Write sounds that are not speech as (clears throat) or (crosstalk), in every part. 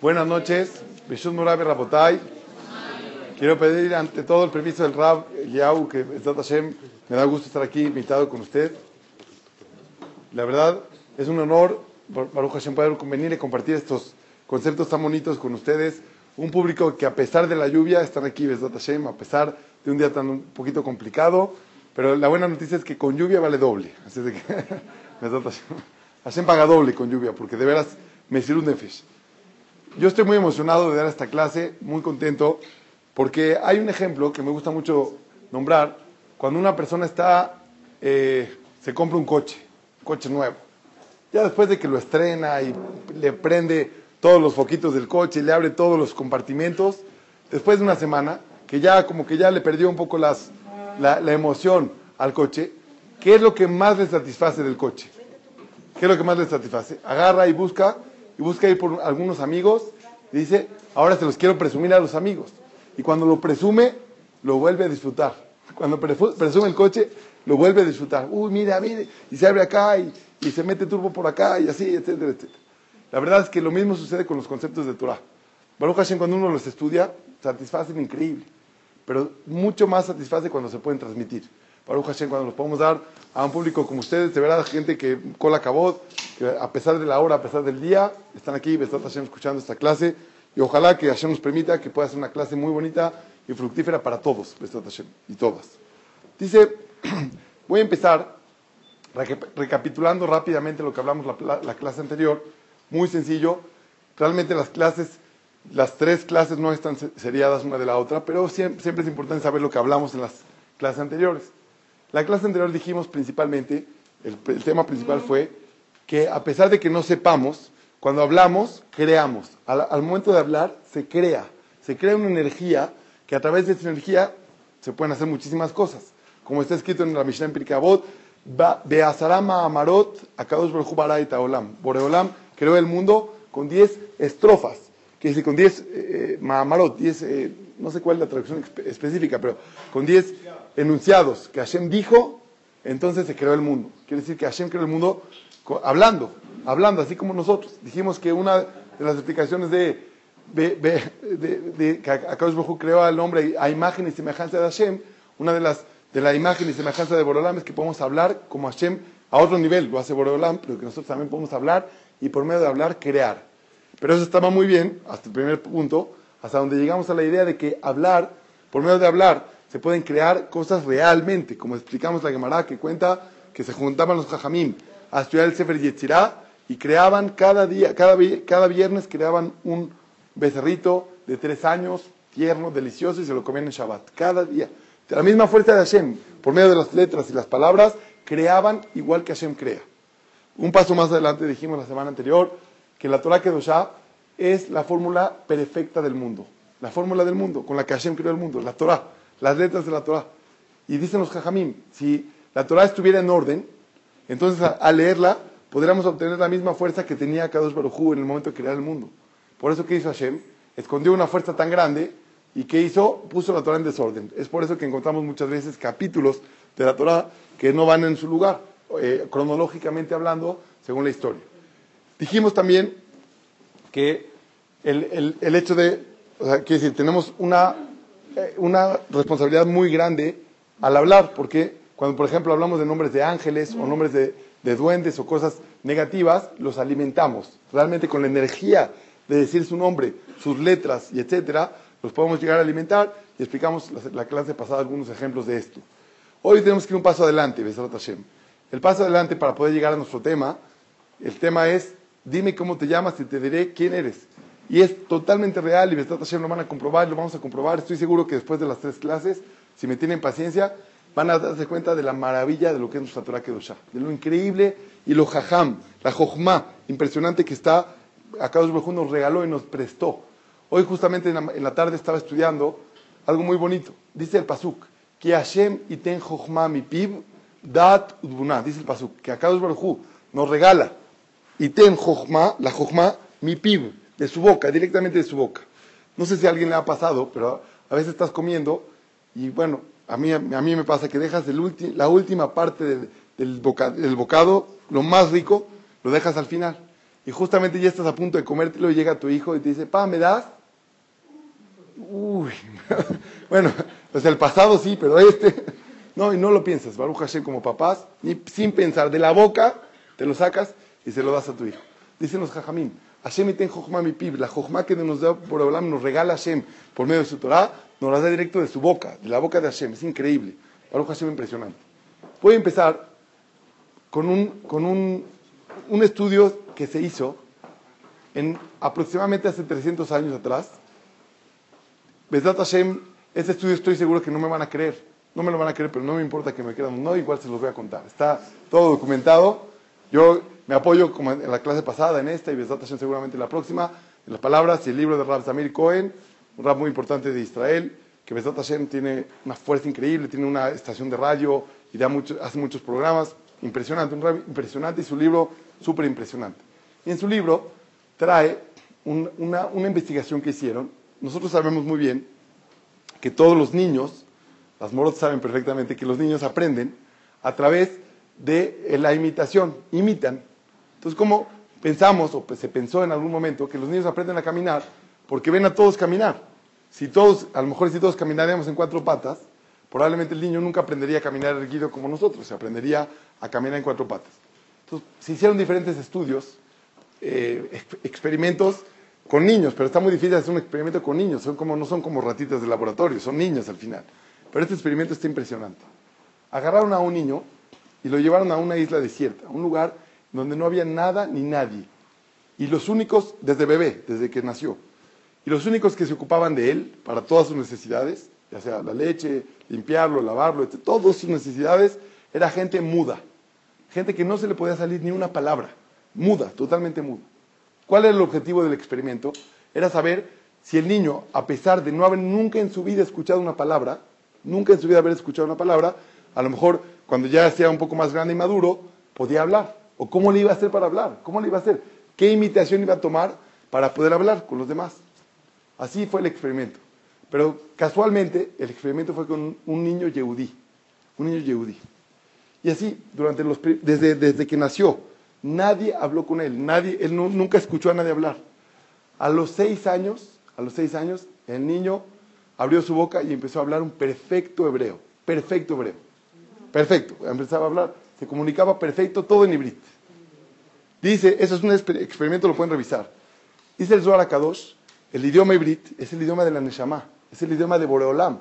Buenas noches. Bishut Murabi Rabotay. Quiero pedir ante todo el permiso del Rab Yau, que Hashem, me da gusto estar aquí invitado con usted. La verdad, es un honor, Baruch Hashem, poder venir y compartir estos conceptos tan bonitos con ustedes. Un público que a pesar de la lluvia están aquí, Besat Hashem, a pesar de un día tan un poquito complicado. Pero la buena noticia es que con lluvia vale doble. Así de que, (laughs) Hashem, Hashem paga doble con lluvia, porque de veras me sirve un nefesh. Yo estoy muy emocionado de dar esta clase, muy contento, porque hay un ejemplo que me gusta mucho nombrar, cuando una persona está, eh, se compra un coche, un coche nuevo. Ya después de que lo estrena y le prende todos los foquitos del coche, le abre todos los compartimentos, después de una semana, que ya como que ya le perdió un poco las, la, la emoción al coche, ¿qué es lo que más le satisface del coche? ¿Qué es lo que más le satisface? Agarra y busca y busca ir por algunos amigos dice, ahora se los quiero presumir a los amigos. Y cuando lo presume, lo vuelve a disfrutar. Cuando presume el coche, lo vuelve a disfrutar. Uy, mira, mire, y se abre acá y, y se mete turbo por acá y así, etcétera, etcétera. La verdad es que lo mismo sucede con los conceptos de Torah. Baruch Hashem, cuando uno los estudia, satisfacen increíble. Pero mucho más satisface cuando se pueden transmitir. Baruch Hashem, cuando los podemos dar a un público como ustedes, de verdad, gente que cola cabot, que a pesar de la hora, a pesar del día, están aquí, Bestat Hashem, escuchando esta clase. Y ojalá que Hashem nos permita que pueda ser una clase muy bonita y fructífera para todos, Bestat Hashem, y todas. Dice, (clears throat) voy a empezar recapitulando rápidamente lo que hablamos la, la clase anterior. Muy sencillo. Realmente las clases, las tres clases no están seriadas una de la otra, pero siempre, siempre es importante saber lo que hablamos en las clases anteriores. La clase anterior dijimos principalmente, el, tema principal fue que a pesar de que no sepamos, cuando hablamos, creamos. Al, momento de hablar, se crea. Se crea una energía que a través de esa energía se pueden hacer muchísimas cosas. Como está escrito en la Mishnah en Pirkei Beazarama Amarot, Akadosh Bara Olam. Boreolam creó el mundo con 10 estrofas, que dice con 10 eh, Maamarot, 10, eh, no sé cuál es la traducción específica, pero con 10 enunciados que Hashem dijo, entonces se creó el mundo. Quiere decir que Hashem creó el mundo hablando, hablando, así como nosotros. Dijimos que una de las explicaciones de, de, de, de, que Akadosh Baruj creó al hombre a imagen y semejanza de Hashem, una de las de la imagen y semejanza de Borolam es que podemos hablar como Hashem a otro nivel, lo hace Borolam, pero que nosotros también podemos hablar y por medio de hablar crear. Pero eso estaba muy bien, hasta el primer punto, hasta donde llegamos a la idea de que hablar, por medio de hablar, se pueden crear cosas realmente, como explicamos la Gemara, que cuenta que se juntaban los jajamim a estudiar el Sefer Yetzirah y creaban cada día, cada, cada viernes creaban un becerrito de tres años, tierno, delicioso, y se lo comían en Shabbat, cada día. De la misma fuerza de Hashem, por medio de las letras y las palabras, creaban igual que Hashem crea. Un paso más adelante dijimos la semana anterior que la Torah Kedoshá es la fórmula perfecta del mundo, la fórmula del mundo con la que Hashem creó el mundo, la Torah, las letras de la Torah. Y dicen los Jajamim, si la Torah estuviera en orden, entonces al leerla podríamos obtener la misma fuerza que tenía Kadosh Baruj en el momento de crear el mundo. Por eso que hizo Hashem, escondió una fuerza tan grande y que hizo, puso la Torah en desorden. Es por eso que encontramos muchas veces capítulos de la Torah que no van en su lugar, eh, cronológicamente hablando, según la historia. Dijimos también que el, el, hecho de, o sea, quiere decir, tenemos una, una responsabilidad muy grande al hablar, porque cuando, por ejemplo, hablamos de nombres de ángeles o nombres de, de duendes o cosas negativas, los alimentamos. Realmente con la energía de decir su nombre, sus letras y etcétera, los podemos llegar a alimentar y explicamos la, la clase pasada algunos ejemplos de esto. Hoy tenemos que ir un paso adelante, Besrat Hashem. El paso adelante para poder llegar a nuestro tema, el tema es, dime cómo te llamas y te diré quién eres. Y es totalmente real y Hashem lo van a comprobar, lo vamos a comprobar. Estoy seguro que después de las tres clases, si me tienen paciencia, van a darse cuenta de la maravilla de lo que es nuestra Torah Kedoshá, de lo increíble y lo jajam, la jojma impresionante que está Akadosh Baruj nos regaló y nos prestó. Hoy justamente en la, tarde estaba estudiando algo muy bonito. Dice el Pasuk, que Hashem iten chochma mi pib dat udbuna. Dice el Pasuk, que Akadosh Baruj nos regala iten chochma, la chochma mi pib, de su boca, directamente de su boca. No sé si a alguien le ha pasado, pero a veces estás comiendo y bueno, a mí, a mí me pasa que dejas la última parte del, del, bocado, lo más rico, lo dejas al final. Y justamente ya estás a punto de comértelo y llega tu hijo y te dice, pa, ¿me das? Uy, (laughs) bueno, pues el pasado sí, pero este, (laughs) no, y no lo piensas, Baruch Hashem como papás, ni sin pensar, de la boca te lo sacas y se lo das a tu hijo. Dicen los jajamim, Hashem ten jochma mi pib, la jochma que nos da por Olam, nos regala Hashem por medio de su Torah, nos la da directo de su boca, de la boca de Hashem, es increíble. Baruch Hashem impresionante. Voy a empezar con un, con un, un estudio que se hizo en aproximadamente hace 300 años atrás. Besdat Hashem, este estudio estoy seguro que no me van a creer. No me lo van a creer, pero no me importa que me crean. No, igual se los voy a contar. Está todo documentado. Yo me apoyo como en la clase pasada, en esta, y seguramente en la próxima, en las palabras y el libro de Rab Samir Cohen, un rap muy importante de Israel, que Besdat Hashem tiene una fuerza increíble, tiene una estación de radio y da mucho, hace muchos programas. Impresionante, un rap impresionante y su libro súper impresionante. Y en su libro trae una, una investigación que hicieron. Nosotros sabemos muy bien que todos los niños, las moros saben perfectamente que los niños aprenden a través de la imitación, imitan. Entonces, como pensamos, o pues se pensó en algún momento, que los niños aprenden a caminar porque ven a todos caminar. Si todos, a lo mejor si todos caminaríamos en cuatro patas, probablemente el niño nunca aprendería a caminar erguido como nosotros, se aprendería a caminar en cuatro patas. Entonces, se hicieron diferentes estudios, eh, experimentos con niños, pero está muy difícil hacer un experimento con niños, son como, no son como ratitas de laboratorio, son niños al final. Pero este experimento está impresionante. Agarraron a un niño y lo llevaron a una isla desierta, un lugar donde no había nada ni nadie. Y los únicos, desde bebé, desde que nació, y los únicos que se ocupaban de él para todas sus necesidades, ya sea la leche, limpiarlo, lavarlo, etc., todas sus necesidades, era gente muda. Gente que no se le podía salir ni una palabra. Muda, totalmente muda. ¿Cuál era el objetivo del experimento? Era saber si el niño, a pesar de no haber nunca en su vida escuchado una palabra, nunca en su vida haber escuchado una palabra, a lo mejor cuando ya sea un poco más grande y maduro, podía hablar. ¿O cómo le iba a hacer para hablar? ¿Cómo le iba a hacer? ¿Qué imitación iba a tomar para poder hablar con los demás? Así fue el experimento. Pero casualmente el experimento fue con un niño yehudí, un niño yehudí. Y así, durante los, desde, desde que nació, nadie habló con él, nadie, él nunca escuchó a nadie hablar. A los seis años, a los seis años, el niño abrió su boca y empezó a hablar un perfecto hebreo, perfecto hebreo, perfecto, empezaba a hablar, se comunicaba perfecto, todo en hibrit. Dice, eso es un experimento, lo pueden revisar. Dice el Zohar Kadosh el idioma hibrit es el idioma de la Neshama, es el idioma de Boreolam.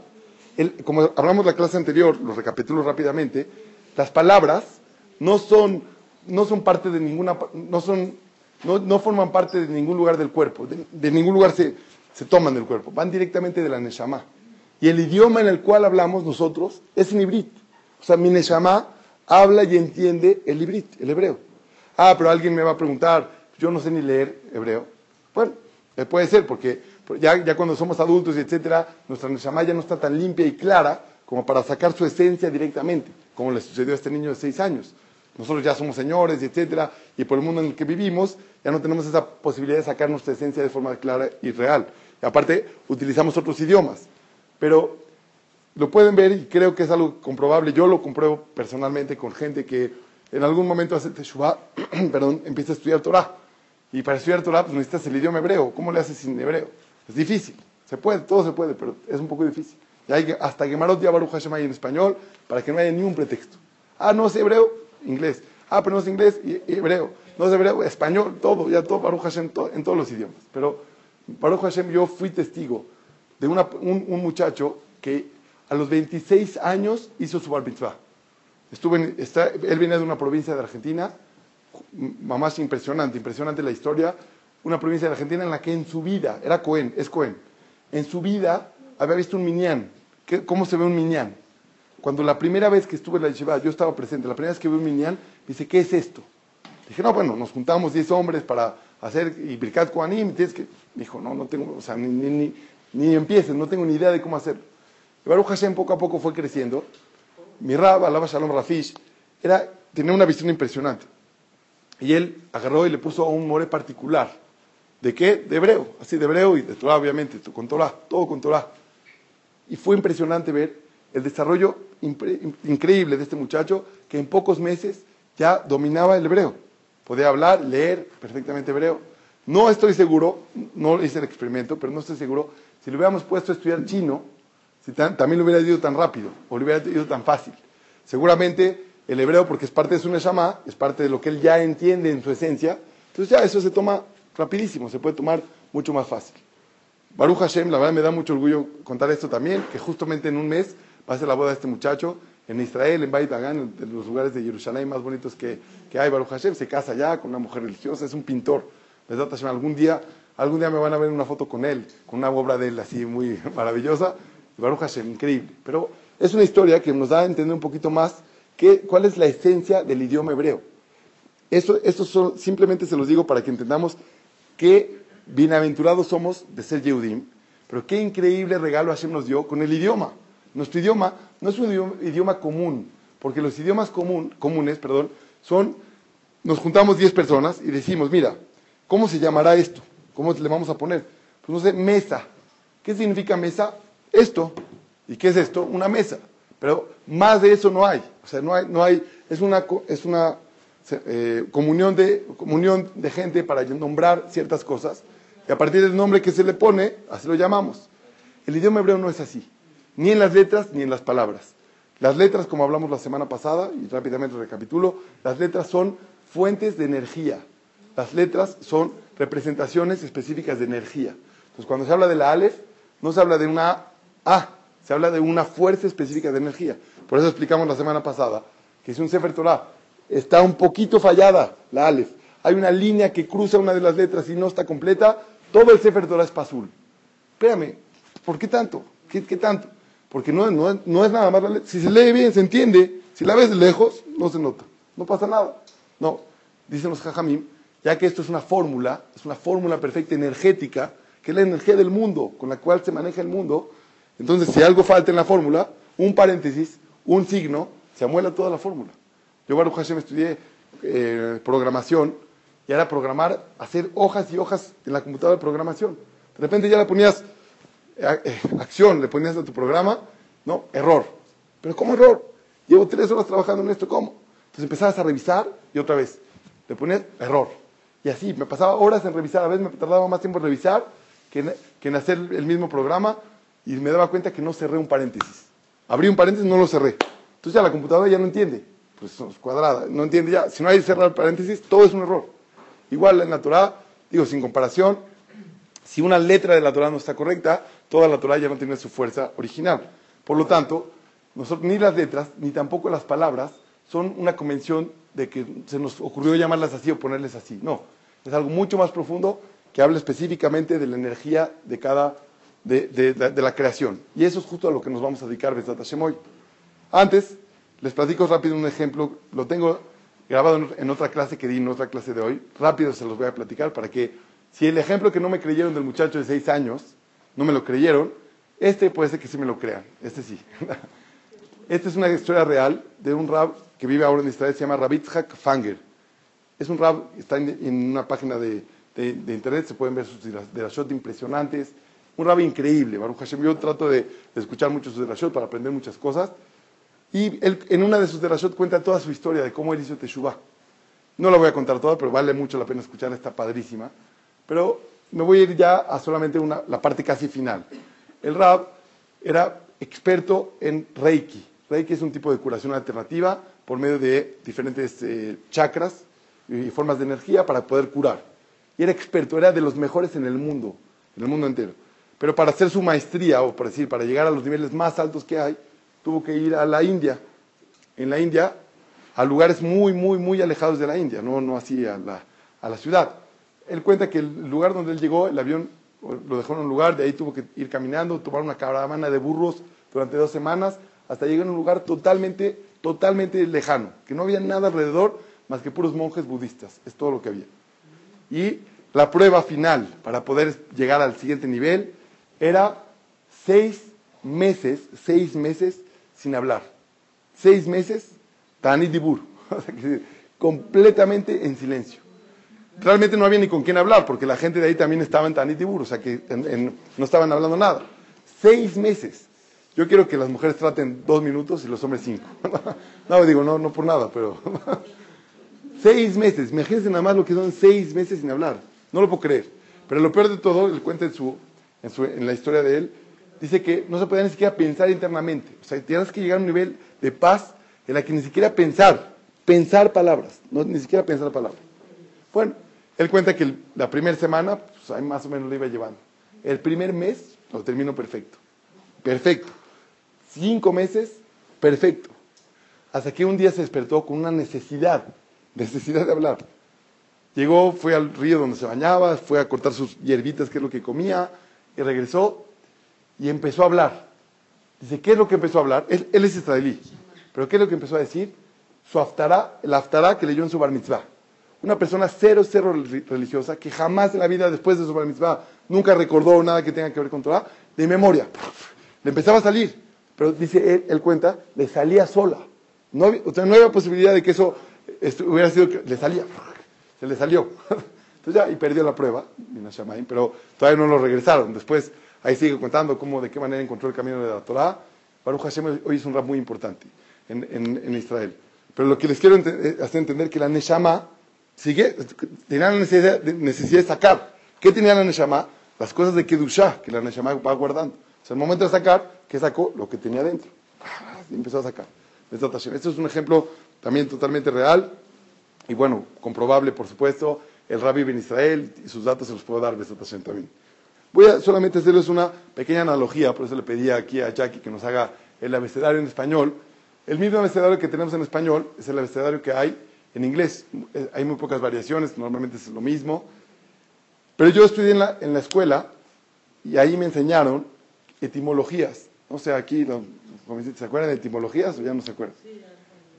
como hablamos la clase anterior, lo recapitulo rápidamente, las palabras no son, no son parte de ninguna, no son, no, forman parte de ningún lugar del cuerpo, de, ningún lugar se, se, toman del cuerpo, van directamente de la Neshama. Y el idioma en el cual hablamos nosotros es en hibrit. O sea, mi Neshama habla y entiende el el hebreo. Ah, pero alguien me va a preguntar, yo no sé ni leer hebreo. Bueno, eh, puede ser, porque ya, ya, cuando somos adultos etcétera, nuestra Neshama ya no está tan limpia y clara como para sacar su esencia directamente, como le sucedió a este niño de seis años. Nosotros ya somos señores etcétera, y por el mundo en el que vivimos ya no tenemos esa posibilidad de sacar nuestra esencia de forma clara y real. Y aparte, utilizamos otros idiomas. Pero lo pueden ver y creo que es algo comprobable. Yo lo compruebo personalmente con gente que en algún momento hace Teshuvah, (clears throat) perdón, empieza a estudiar Torah. Y para estudiar Torah pues, necesitas el idioma hebreo. ¿Cómo le haces sin hebreo? Es difícil. Se puede, todo se puede, pero es un poco difícil. Y hay hasta Gemarot ya Baruch Hashem en español para que no haya ni un pretexto. Ah, no sé hebreo, inglés. Ah, pero no sé inglés, hebreo. No sé hebreo, español, todo, ya todo Baruch Hashem en todos los idiomas. Pero Baruch Hashem, yo fui testigo de una, un, muchacho que a los 26 años hizo su bar mitzvah. Estuve está, él viene de una provincia de Argentina más impresionante, impresionante la historia, una provincia de Argentina en la que en su vida, era Cohen, es Cohen, en su vida había visto un minyan. ¿Cómo se ve un minyan? Cuando la primera vez que estuve en la yeshiva, yo estaba presente, la primera vez que vi un minyan, dice, ¿qué es esto? Dije, no, bueno, nos juntamos 10 hombres para hacer y Birkat Kohanim, tienes que, dijo, no, no tengo, o sea, ni, ni, ni, ni empieces, no tengo ni idea de cómo hacer. Y Baruch Hashem poco a poco fue creciendo. Mi Rab, Alaba Shalom Rafish, era, tenía una visión impresionante. Y él agarró y le puso a un more particular. ¿De qué? De hebreo, así de hebreo y de Torah, obviamente, con Torah, todo con Torah. Y fue impresionante ver el desarrollo increíble de este muchacho que en pocos meses ya dominaba el hebreo. Podía hablar, leer perfectamente hebreo. No estoy seguro, no hice el experimento, pero no estoy seguro, si le hubiéramos puesto a estudiar chino, si también le hubiera ido tan rápido o le hubiera ido tan fácil. Seguramente el hebreo, porque es parte de su neshama, es parte de lo que él ya entiende en su esencia, entonces ya eso se toma rapidísimo, se puede tomar mucho más fácil. Baruch Hashem, la verdad me da mucho orgullo contar esto también, que justamente en un mes va a ser la boda de este muchacho en Israel, en Beit Hagan, en los lugares de Jerusalén más bonitos que, que hay. Baruch Hashem se casa ya con una mujer religiosa, es un pintor. Algún día, algún día me van a ver una foto con él, con una obra de él así muy (laughs) maravillosa. Baruch Hashem, increíble. Pero es una historia que nos da a entender un poquito más que, cuál es la esencia del idioma hebreo. Esto, esto simplemente se los digo para que entendamos qué bienaventurados somos de ser Yehudim, pero qué increíble regalo Hashem nos dio con el idioma. Nuestro idioma no es un idioma, común, porque los idiomas común, comunes perdón, son, nos juntamos 10 personas y decimos, mira, ¿cómo se llamará esto? ¿Cómo le vamos a poner? Pues no sé, mesa. ¿Qué significa mesa? Esto. ¿Y qué es esto? Una mesa. Pero más de eso no hay. O sea, no hay, no hay es una, es una eh, comunión, de, comunión de gente para nombrar ciertas cosas. Y a partir del nombre que se le pone, así lo llamamos. El idioma hebreo no es así ni en las letras ni en las palabras. Las letras, como hablamos la semana pasada, y rápidamente recapitulo, las letras son fuentes de energía. Las letras son representaciones específicas de energía. Entonces, cuando se habla de la Aleph, no se habla de una A, se habla de una fuerza específica de energía. Por eso explicamos la semana pasada que si un Sefer Torah está un poquito fallada, la Aleph, hay una línea que cruza una de las letras y no está completa, todo el Sefer Torah es azul. Espérame, ¿por qué tanto? ¿Qué, qué tanto? Porque no, es nada más la Si se lee bien, se entiende. Si la ves de lejos, no se nota. No pasa nada. No, dicen los jajamim, ya que esto es una fórmula, es una fórmula perfecta energética, que es la energía del mundo, con la cual se maneja el mundo. Entonces, si algo falta en la fórmula, un paréntesis, un signo, se amuela toda la fórmula. Yo, Baruch Hashem, estudié eh, programación y era programar, hacer hojas y hojas en la computadora de programación. De repente ya le ponías eh, acción, le ponías a tu programa, no, error. Pero ¿cómo error? Llevo tres horas trabajando en esto, ¿cómo? Entonces empezabas a revisar y otra vez, le ponías error. Y así, me pasaba horas en revisar, a veces me tardaba más tiempo en revisar que en hacer el mismo programa y me daba cuenta que no cerré un paréntesis. Abrí un paréntesis, no lo cerré. Entonces ya la computadora ya no entiende, pues es cuadrada, no entiende ya. Si no hay cerrar paréntesis, todo es un error. Igual en la Torah, digo, sin comparación, si una letra de la Torah no está correcta, toda la Torah ya no tiene su fuerza original. Por lo tanto, nosotros, ni las letras, ni tampoco las palabras son una convención de que se nos ocurrió llamarlas así o ponerles así. No, es algo mucho más profundo que habla específicamente de la energía de cada, de, la creación. Y eso es justo a lo que nos vamos a dedicar Besat Hashem hoy. Antes, les platico rápido un ejemplo, lo tengo grabado en otra clase que di en otra clase de hoy. Rápido se los voy a platicar para que si el ejemplo que no me creyeron del muchacho de seis años, no me lo creyeron, este puede ser que sí me lo crean, este sí. (laughs) Esta es una historia real de un rab que vive ahora en Israel, se llama Rabitzhak Fanger. Es un rab, está en, una página de, internet, se pueden ver sus derashot impresionantes. Un rab increíble, Baruch Hashem. Yo trato de, escuchar mucho sus derashot para aprender muchas cosas. Y él, en una de sus derashot cuenta toda su historia de cómo él hizo Teshuvah. No la voy a contar toda, pero vale mucho la pena escuchar, está padrísima. Pero me voy a ir ya a solamente una, la parte casi final. El Rab era experto en Reiki. Reiki es un tipo de curación alternativa por medio de diferentes eh, chakras y formas de energía para poder curar. Y era experto, era de los mejores en el mundo, en el mundo entero. Pero para hacer su maestría, o por decir, para llegar a los niveles más altos que hay, tuvo que ir a la India. En la India, a lugares muy, muy, muy alejados de la India, no, no así a la, a la ciudad él cuenta que el lugar donde él llegó, el avión lo dejó en un lugar, de ahí tuvo que ir caminando, tomar una caravana de burros durante dos semanas, hasta llegar a un lugar totalmente, totalmente lejano, que no había nada alrededor más que puros monjes budistas, es todo lo que había. Y la prueba final para poder llegar al siguiente nivel era seis meses, seis meses sin hablar. Seis meses, tan y dibur, (laughs) completamente en silencio. Realmente no había ni con quién hablar, porque la gente de ahí también estaba en tan y dibur, o sea que no estaban hablando nada. Seis meses. Yo quiero que las mujeres traten dos minutos y los hombres cinco. (laughs) no, digo, no, no por nada, pero (laughs) seis meses. Imagínense nada más lo que son seis meses sin hablar. No lo puedo creer. Pero lo peor de todo, él cuenta en, su, en, la historia de él, dice que no se podía ni siquiera pensar internamente. O sea, tienes que llegar a un nivel de paz en la que ni siquiera pensar, pensar palabras, no, ni siquiera pensar palabras. Bueno, él cuenta que la primera semana, pues ahí más o menos lo iba llevando. El primer mes lo terminó perfecto. Perfecto. Cinco meses, perfecto. Hasta que un día se despertó con una necesidad, (laughs) necesidad de hablar. Llegó, fue al río donde se bañaba, fue a cortar sus hierbitas, que es lo que comía, y regresó y empezó a hablar. Dice, ¿qué es lo que empezó a hablar? Él, es israelí. Pero ¿qué es lo que empezó a decir? Su aftará, el aftará que leyó en su bar mitzvah. Una persona cero, cero religiosa, que jamás en la vida después de su bar mitzvah nunca recordó nada que tenga que ver con Torah, de memoria. Le empezaba a salir. Pero dice él, él cuenta, le salía sola. No había, o sea, no posibilidad de que eso hubiera sido, le salía. Se le salió. (laughs) Entonces ya, y perdió la prueba, pero todavía no lo regresaron. Después Ahí sigue contando cómo, de qué manera encontró el camino de la Torah. Baruch Hashem hoy es un rap muy importante en, Israel. Pero lo que les quiero eh, hacer entender que la Neshama sigue, tenía la necesidad de, sacar. ¿Qué tenía la Neshama? Las cosas de Kedushah, que la Neshama va guardando. O sea, el momento de sacar, ¿qué sacó? Lo que tenía dentro. Y empezó a sacar. Esto es un ejemplo también totalmente real y bueno, comprobable, por supuesto. El rabbi en Israel y sus datos se los puedo dar, Besat también. Voy a solamente hacerles una pequeña analogía, por eso le pedí aquí a Jackie que nos haga el abecedario en español. El mismo abecedario que tenemos en español es el abecedario que hay en inglés. Eh, hay muy pocas variaciones, normalmente es lo mismo. Pero yo estudié en la, en la escuela y ahí me enseñaron etimologías. O sea, aquí, ¿se acuerdan de etimologías o ya no se acuerdan?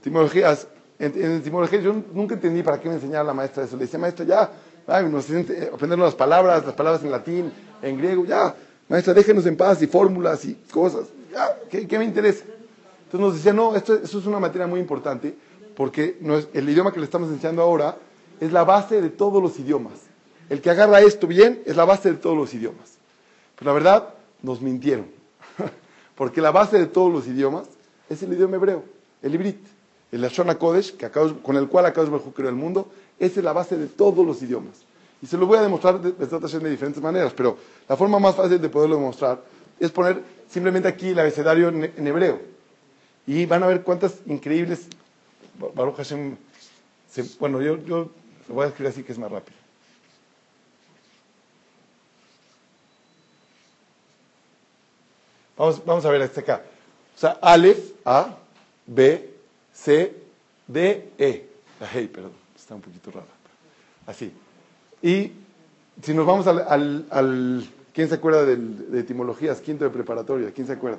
Etimologías. En, en etimologías yo nunca entendí para qué me enseñaba la maestra eso. Le decía, maestra, ya, ay, nos aprendernos las palabras, las palabras en latín, en griego, ya, maestra, déjenos en paz y fórmulas y cosas, ya, ¿qué, me interesa? Entonces nos decía, no, esto, es una materia muy importante porque el idioma que le estamos enseñando ahora es la base de todos los idiomas. El que agarra esto bien es la base de todos los idiomas. Pero la verdad, nos mintieron. (laughs) porque la base de todos los idiomas es el idioma hebreo, el ibrit, el Lashon Kodesh, que con el cual acá creó el mundo, esa es la base de todos los idiomas. Y se lo voy a demostrar de, de diferentes maneras, pero la forma más fácil de poderlo demostrar es poner simplemente aquí el abecedario en, hebreo. Y van a ver cuántas increíbles. Baruch Hashem. bueno, yo, lo voy a escribir así que es más rápido. Vamos, a ver este acá. O sea, Aleph, A, B, C, D, E. La Hey, perdón, está un poquito rara. Así. Y si nos vamos al, al, ¿quién se acuerda de etimologías? Quinto de preparatoria, ¿quién se acuerda?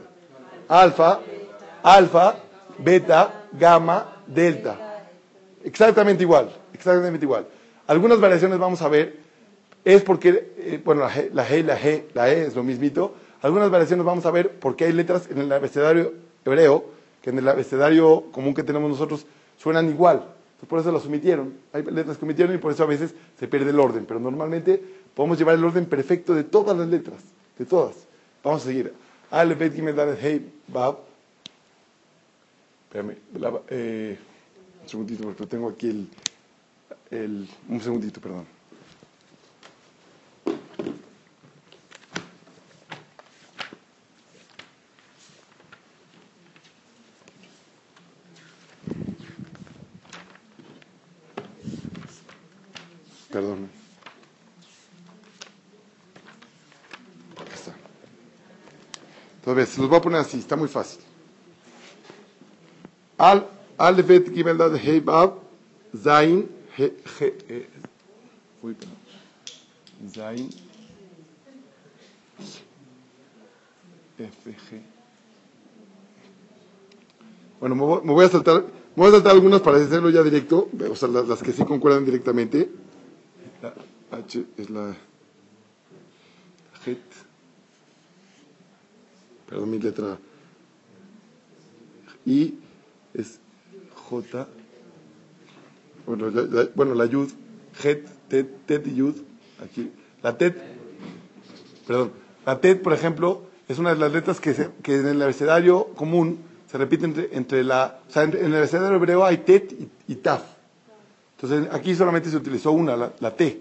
Alfa, alfa, beta, gamma, delta. Exactamente igual, exactamente igual. Algunas variaciones vamos a ver, es porque, eh, bueno, la G, la G, la G, la E es lo mismito. Algunas variaciones vamos a ver porque hay letras en el abecedario hebreo que en el abecedario común que tenemos nosotros suenan igual por eso las omitieron. Hay letras que omitieron y por eso a veces se pierde el orden. Pero normalmente podemos llevar el orden perfecto de todas las letras. De todas. Vamos a seguir. Ale, Bet, Gimel, Dalet, Hey, Bab. Espérame. Eh, un segundito porque tengo aquí el. Un segundito. Perdón. Está. Todavía, se los voy a poner así, está muy fácil. Al, al vet gimel dad hey bab, zain, he, he, he, uy. Zain, F, G. Bueno, me voy, a saltar, me voy a saltar algunas para hacerlo ya directo, o sea, las, que sí concuerdan directamente. H es la Het. Perdón, mi letra. I es J. Bueno, la, bueno, la Yud. Het, Tet, Tet y Yud. Aquí. La Tet. Perdón. La Tet, por ejemplo, es una de las letras que, se- que en el abecedario común se repite entre, la. O sea, en, el abecedario hebreo hay Tet y, y Taf. Entonces, aquí solamente se utilizó una, la T.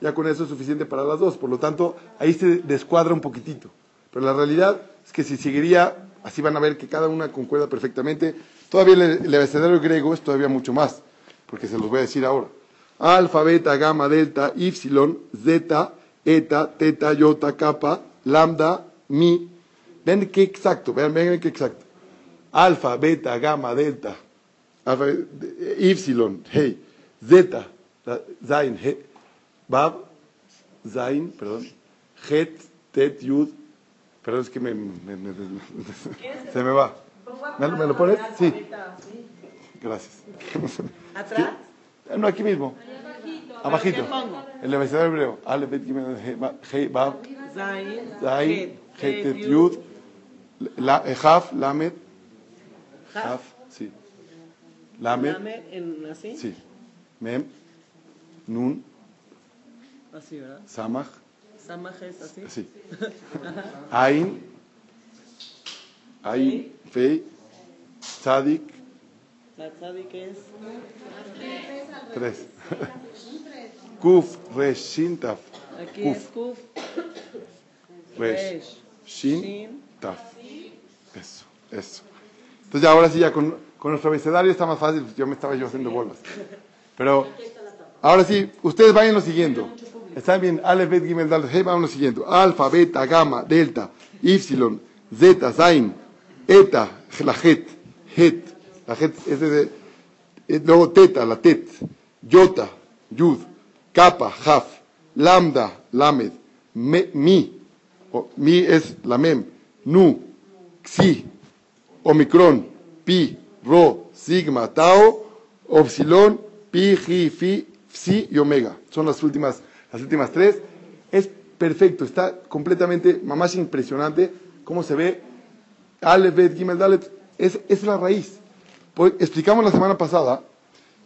Ya con eso es suficiente para las dos. Por lo tanto, ahí se descuadra un poquitito. Pero la realidad es que si seguiría, así van a ver que cada una concuerda perfectamente. Todavía el, abecedario griego es todavía mucho más, porque se los voy a decir ahora. Alfa, beta, gamma, delta, ipsilon, zeta, eta, teta, iota, kappa, lambda, mi. Ven qué exacto, vean, vean qué exacto. Alfa, beta, gamma, delta, alfa, ipsilon, hey, zeta, zain, he, bab, zain, perdón, het, tet, yud, perdón, es que me, me- me- (laughs) se me va. ¿Me, lo- pones? Sí, gracias. ¿Atrás? No, aquí mismo, abajito. El abecedario hebreo, ale, bet, gimel, he, ba- he, bab, Zain, Het, tet, yud, la, eh, haf, lamed, Jaf, haf, sí. Lamed, Lamed, en así, sí. Mem, nun, así, ¿verdad? samach, Samaj es así. Sí. Ain, Ain, Fei, Tzadik, La tzadik es tres. Kuf, Resh, Shin, Taf. aquí Kuf. es Kuf, Resh, Shin, Taf. Eso, eso. Entonces ya ahora sí, ya con, con nuestro abecedario está más fácil, yo me estaba yo haciendo bolas. Pero ahora sí, ustedes vayan lo siguiendo. Están bien, Aleph, Bet, Gimel, Dal, vamos lo siguiendo. Alfa, beta, gamma, delta, ipsilon, zeta, zain, eta, la het, het, la het es luego teta, la tet, yota, yud, kappa, jaf, lambda, lamed, me- mi, mi es la mem, nu, xi, omicron, pi, ro, sigma, tau, opsilon, pi, ji, fi, psi y omega. Son las últimas, las últimas tres. Es perfecto, está completamente, mamás impresionante cómo se ve. Aleph, Bet, Gimel, Dalet, es, es la raíz. Pues, explicamos la semana pasada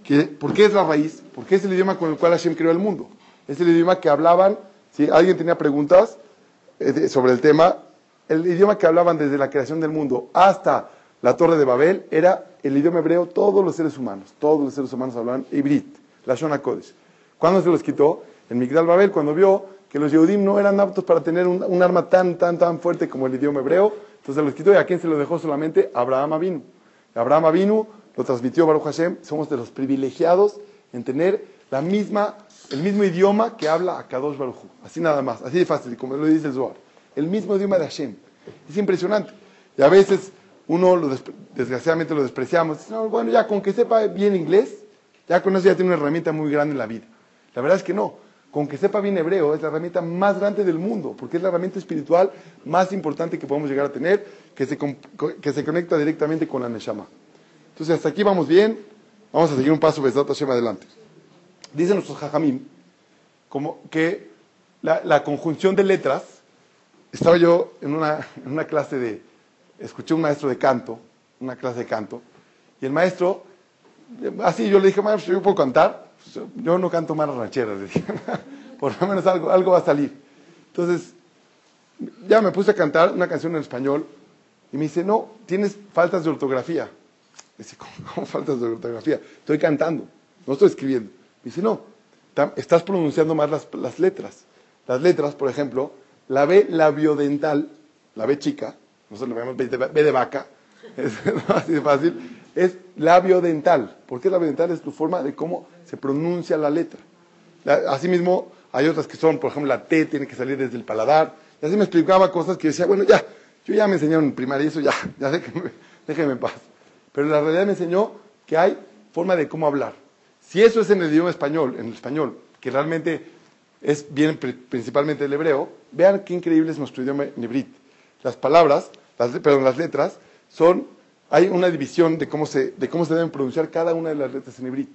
que, ¿por qué es la raíz? Porque es el idioma con el cual Hashem creó el mundo. Es el idioma que hablaban, si alguien tenía preguntas eh, sobre el tema, el idioma que hablaban desde la creación del mundo hasta la Torre de Babel era el idioma hebreo, todos los seres humanos, todos los seres humanos hablaban Ibrit, la Shona Kodesh. ¿Cuándo se los quitó? En Migdal Babel, cuando vio que los Yehudim no eran aptos para tener un, arma tan, tan, tan fuerte como el idioma hebreo, entonces los quitó y a quién se lo dejó solamente? A Abraham Avinu. Abraham Avinu lo transmitió Baruch Hashem, somos de los privilegiados en tener la misma, el mismo idioma que habla a Kadosh Baruch Hu. Así nada más, así de fácil, como lo dice el Zohar. El mismo idioma de Hashem. Es impresionante. Y a veces uno, lo desgraciadamente, lo despreciamos. "No, bueno, ya con que sepa bien inglés, ya con eso ya tiene una herramienta muy grande en la vida. La verdad es que no. Con que sepa bien hebreo es la herramienta más grande del mundo, porque es la herramienta espiritual más importante que podemos llegar a tener, que se, que se conecta directamente con la Neshama. Entonces, hasta aquí vamos bien. Vamos a seguir un paso, Besdat Hashem, adelante. Dicen nuestros Jajamim como que la, la conjunción de letras, estaba yo en una, en una clase de, escuché un maestro de canto, una clase de canto, y el maestro, así yo le dije, maestro, yo puedo cantar, yo no canto más rancheras, (laughs) dije, por lo menos algo, algo va a salir. Entonces, ya me puse a cantar una canción en español, y me dice, no, tienes faltas de ortografía. Dice, ¿cómo, faltas de ortografía? Estoy cantando, no estoy escribiendo. Me dice, no, estás pronunciando más las, las letras. Las letras, por ejemplo, la B labiodental, la B chica, nosotros le llamamos B de, B de vaca, (laughs) es así de fácil, es labiodental. ¿Por qué labiodental? Es tu forma de cómo se pronuncia la letra. Asimismo, hay otras que son, por ejemplo, la T tiene que salir desde el paladar. Y así me explicaba cosas que decía, bueno, ya, yo ya me enseñaron en primaria eso ya, (laughs) ya déjenme, déjenme en paz. Pero la realidad me enseñó que hay forma de cómo hablar. Si eso es en el idioma español, en el español, que realmente es bien pri- principalmente el hebreo, vean qué increíble es nuestro idioma en. Las palabras, las, perdón, las letras, son, hay una división de cómo, se, de cómo se deben pronunciar cada una de las letras en hebrit.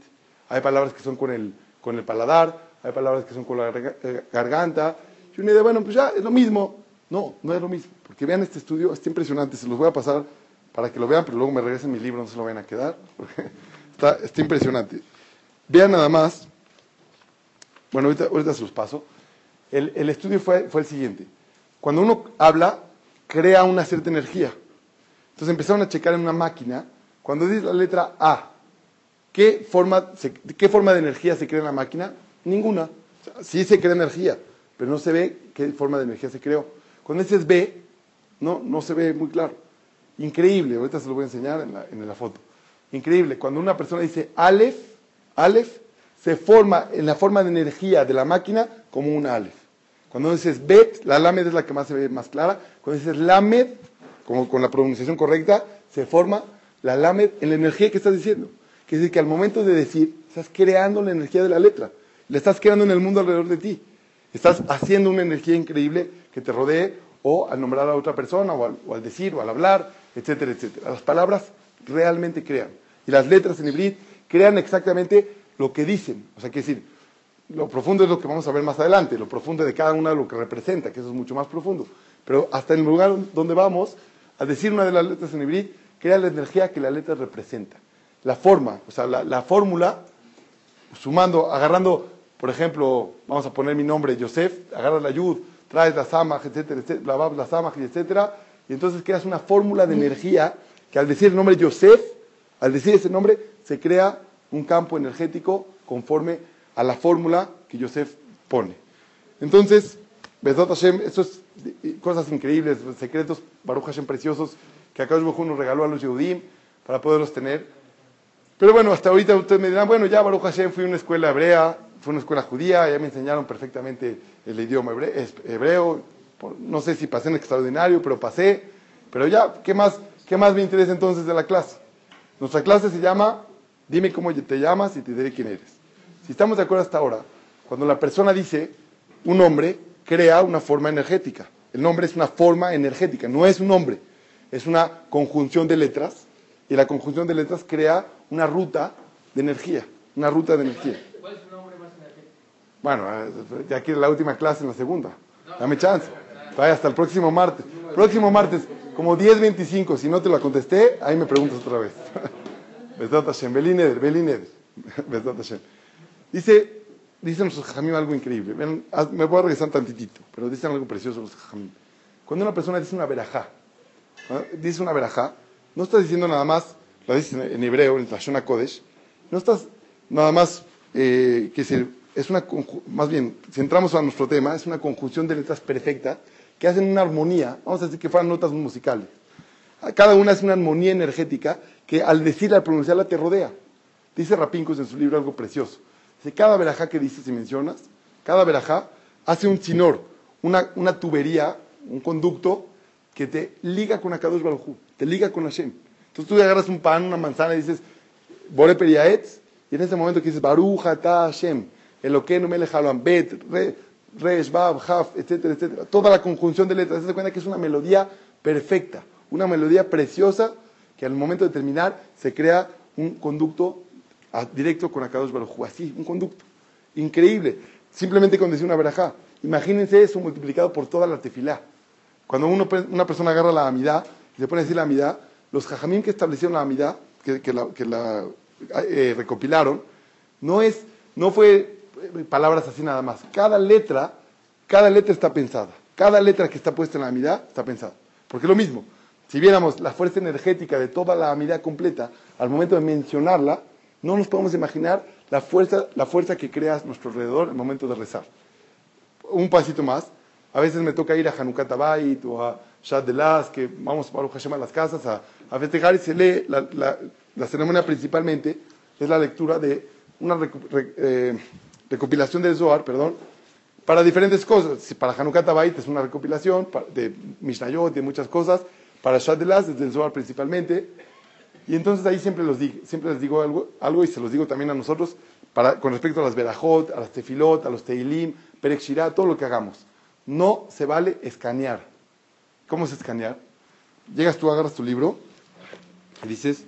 Hay palabras que son con el, con el paladar, hay palabras que son con la eh, garganta. Y uno dice, bueno, pues ya es lo mismo. No, no es lo mismo. Porque vean este estudio, está impresionante. Se los voy a pasar para que lo vean, pero luego me regresen mi libro, no se lo vayan a quedar. (laughs) Está, está impresionante. Vean nada más. Bueno, ahorita, ahorita se los paso. El, el estudio fue, fue el siguiente. Cuando uno habla, crea una cierta energía. Entonces empezaron a checar en una máquina, cuando dice la letra A, ¿qué forma, se- ¿qué forma de energía se crea en la máquina? Ninguna. O sea, sí se crea energía, pero no se ve qué forma de energía se creó. Cuando dices B, no, no se ve muy claro. Increíble, ahorita se lo voy a enseñar en la, en la foto. Increíble, cuando una persona dice Aleph, Aleph, se forma en la forma de energía de la máquina como un Aleph. Cuando dices Bet, la Lamed es la que más se ve más clara. Cuando dices Lamed, como con la pronunciación correcta, se forma la Lamed en la energía que estás diciendo. Quiere decir que al momento de decir, estás creando la energía de la letra. La estás creando en el mundo alrededor de ti. Estás haciendo una energía increíble que te rodee o al nombrar a otra persona o al, decir o al hablar, etcétera, etcétera. Las palabras realmente crean. Y las letras en hebreo crean exactamente lo que dicen. O sea, quiere decir, lo profundo es lo que vamos a ver más adelante, lo profundo de cada una, lo que representa, que eso es mucho más profundo. Pero hasta en el lugar donde vamos, al decir una de las letras en hebreo, crea la energía que la letra representa. La forma, o sea, la, la fórmula, sumando, agarrando, por ejemplo, vamos a poner mi nombre, Yosef, agarras la yud, traes la samaj, etcétera, etcétera, la bab, la samaj, etcétera, y entonces creas una fórmula de energía que al decir el nombre Yosef, al decir ese nombre, se crea un campo energético conforme a la fórmula que Yosef pone. Entonces, Bezot Hashem, estos cosas increíbles, secretos, Baruch Hashem preciosos, que acá nos regaló a los Yehudim para poderlos tener. Pero bueno, hasta ahorita ustedes me dirán, bueno, ya Baruch Hashem fui a una escuela hebrea, fue una escuela judía, ya me enseñaron perfectamente el idioma hebreo, no sé si pasé en extraordinario, pero pasé, pero ya, ¿qué más, ¿qué más me interesa entonces de la clase? Nuestra clase se llama Dime cómo te llamas y te diré quién eres. Si estamos de acuerdo hasta ahora, cuando la persona dice un nombre, crea una forma energética. El nombre es una forma energética, no es un nombre, es una conjunción de letras y la conjunción de letras crea una ruta de energía, una ruta de energía. ¿Cuál es su nombre más energético? Bueno, eh, ya aquí es la última clase en la segunda. Dame chance. Vaya hasta el próximo martes. Próximo martes, como 10.25. Si no te la contesté, ahí me preguntas otra vez. (laughs) Besdat Hashem. Belín Eder, Belín Eder. (laughs) Besdat Hashem. Dice, dicen los jajamim algo increíble. Ven, me voy a regresar tantitito, pero dicen algo precioso los jajamim. Cuando una persona dice una verajá, ¿no? dice una verajá, no estás diciendo nada más, la dice en, hebreo, en Lashon Kodesh, no estás nada más, eh, que se- es una, más bien, si entramos a nuestro tema, es una conjunción de letras perfecta que hacen una armonía, vamos a decir que fueran notas musicales. Cada una es una armonía energética que al decirla, al pronunciarla, te rodea. Dice Rapincos en su libro algo precioso. Dice, cada verajá que dices y mencionas, cada verajá hace un chinor, una, una tubería, un conducto que te liga con Akadosh Baruj Hu, te liga con Hashem. Entonces tú agarras un pan, una manzana y dices, Bore Periaetz, y en ese momento que dices, Baruch Ata Hashem, Eloqueno Melech Haolam, Bet, Re, Resh, Bab, Haf, etcétera, etcétera. Toda la conjunción de letras, te das cuenta que es una melodía perfecta, una melodía preciosa que al momento de terminar se crea un conducto directo con Akadosh Baruj así, un conducto. Increíble. Simplemente con decir una verajá. Imagínense eso multiplicado por toda la tefilá. Cuando uno, una persona agarra la amidad y se pone a decir la amidad, los jajamim que establecieron la amidad, que, la, eh, recopilaron, no, es, no fue eh, palabras así nada más. Cada letra, cada letra está pensada. Cada letra que está puesta en la amidad está pensada. Porque lo mismo. Si viéramos la fuerza energética de toda la amidad completa, al momento de mencionarla, no nos podemos imaginar la fuerza, la fuerza que crea a nuestro alrededor el momento de rezar un pasito más. A veces me toca ir a Hanukkah Bait o a Shad que vamos para Hashem a las casas a, a festejar y se lee, la, la- la ceremonia principalmente es la lectura de una eh, recopilación del Zohar, perdón, para diferentes cosas. Para Hanukkah Bait es una recopilación de Mishnayot, de muchas cosas. Para Shad de Las, desde el Zohar principalmente. Y entonces ahí siempre, los digo, siempre les digo algo, algo y se los digo también a nosotros para, con respecto a las Berajot, a las Tefilot, a los Teilim, Perek Shirah, todo lo que hagamos. No se vale escanear. ¿Cómo es escanear? Llegas tú, agarras tu libro dices,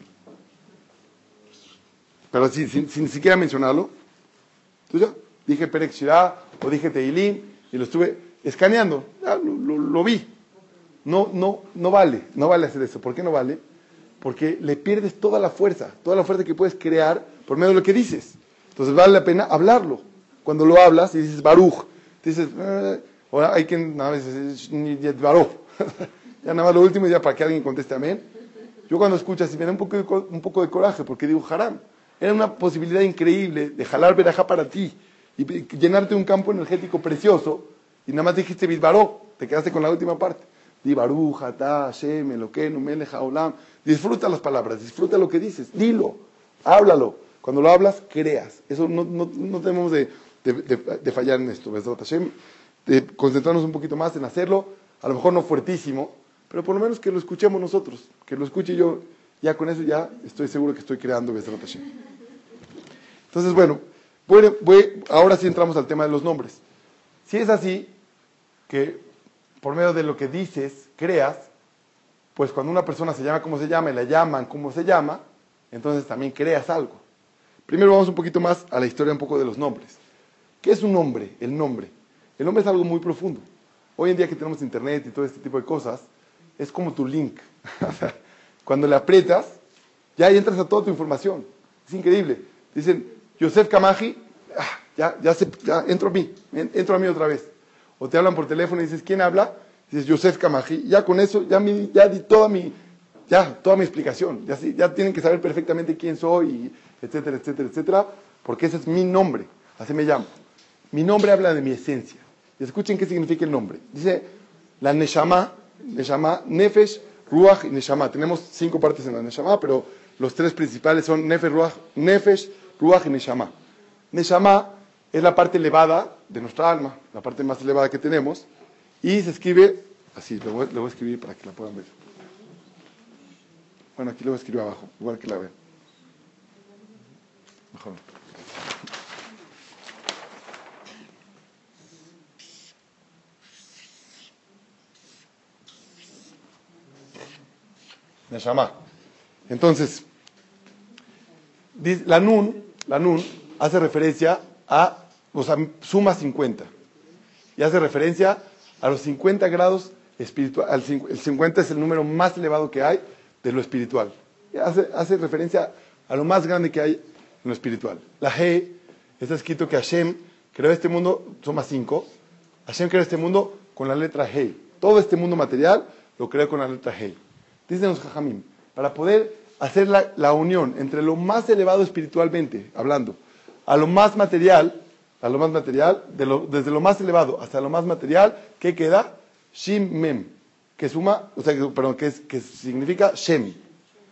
pero sin, sin, sin siquiera mencionarlo, tú ya, dije Shirah o dije Teilim y lo estuve escaneando. Ya, lo, lo- lo vi. No, no, no vale, no vale hacer eso. ¿Por qué no vale? Porque le pierdes toda la fuerza, toda la fuerza que puedes crear por medio de lo que dices. Entonces vale la pena hablarlo. Cuando lo hablas y dices Baruch, dices, eh, ahora hay quien nada más (laughs) ya nada más lo último, ya para que alguien conteste amén. Yo cuando escucho así me da un poco de, coraje porque digo, haram, era una posibilidad increíble de jalar verajá para ti y llenarte un campo energético precioso y nada más dijiste Bisbaró, te quedaste con la última parte. Di. Disfruta las palabras, disfruta lo que dices, dilo, háblalo. Cuando lo hablas, creas. Eso no, no, no tenemos de, de- de- de fallar en esto. De concentrarnos un poquito más en hacerlo, a lo mejor no fuertísimo, pero por lo menos que lo escuchemos nosotros, que lo escuche yo, ya con eso ya estoy seguro que estoy creando Besrat Hashem. Entonces, bueno, voy- voy- ahora sí entramos al tema de los nombres. Si es así, que por medio de lo que dices, creas, pues cuando una persona se llama como se llama y la llaman como se llama, entonces también creas algo. Primero vamos un poquito más a la historia un poco de los nombres. ¿Qué es un nombre? El nombre. El nombre es algo muy profundo. Hoy en día que tenemos internet y todo este tipo de cosas, es como tu link. (laughs) Cuando le aprietas, ya ahí entras a toda tu información. Es increíble. Dicen, Yosef Kamaji, ah, ya, ya, se- ya entro a mí, en- entro a mí otra vez. O te hablan por teléfono y dices, ¿quién habla? Dices, Yosef Kamaji. Ya con eso, ya, mi- ya di toda mi, ya, toda mi explicación. Ya, ya tienen que saber perfectamente quién soy, y etcétera, etcétera, etcétera, porque ese es mi nombre. Así me llamo. Mi nombre habla de mi esencia. Y escuchen qué significa el nombre. Dice, la Neshama, Neshama, Nefesh, Ruach y Neshama. Tenemos cinco partes en la Neshama, pero los tres principales son Nefesh, Ruach, Nefesh, Ruach y Neshama. Neshama es la parte elevada de nuestra alma, la parte más elevada que tenemos, y se escribe así, lo voy, a escribir para que la puedan ver. Bueno, aquí lo voy a escribir abajo, igual que la vean. Mejor. Neshama. Entonces, la Nun, la Nun hace referencia a, o sea, suma 50. Y hace referencia a los 50 grados espirituales. El 50 es el número más elevado que hay de lo espiritual. Hace, hace referencia a lo más grande que hay en lo espiritual. La He, está escrito que Hashem creó este mundo, suma 5. Hashem creó este mundo con la letra He. Todo este mundo material lo creó con la letra He. Dicen los Jajamim, para poder hacer la, la unión entre lo más elevado espiritualmente, hablando, a lo más material, a lo más material, de lo- desde lo más elevado hasta lo más material, ¿qué queda? Shim Mem, que suma, o sea, que- perdón, que, es- que significa Shem,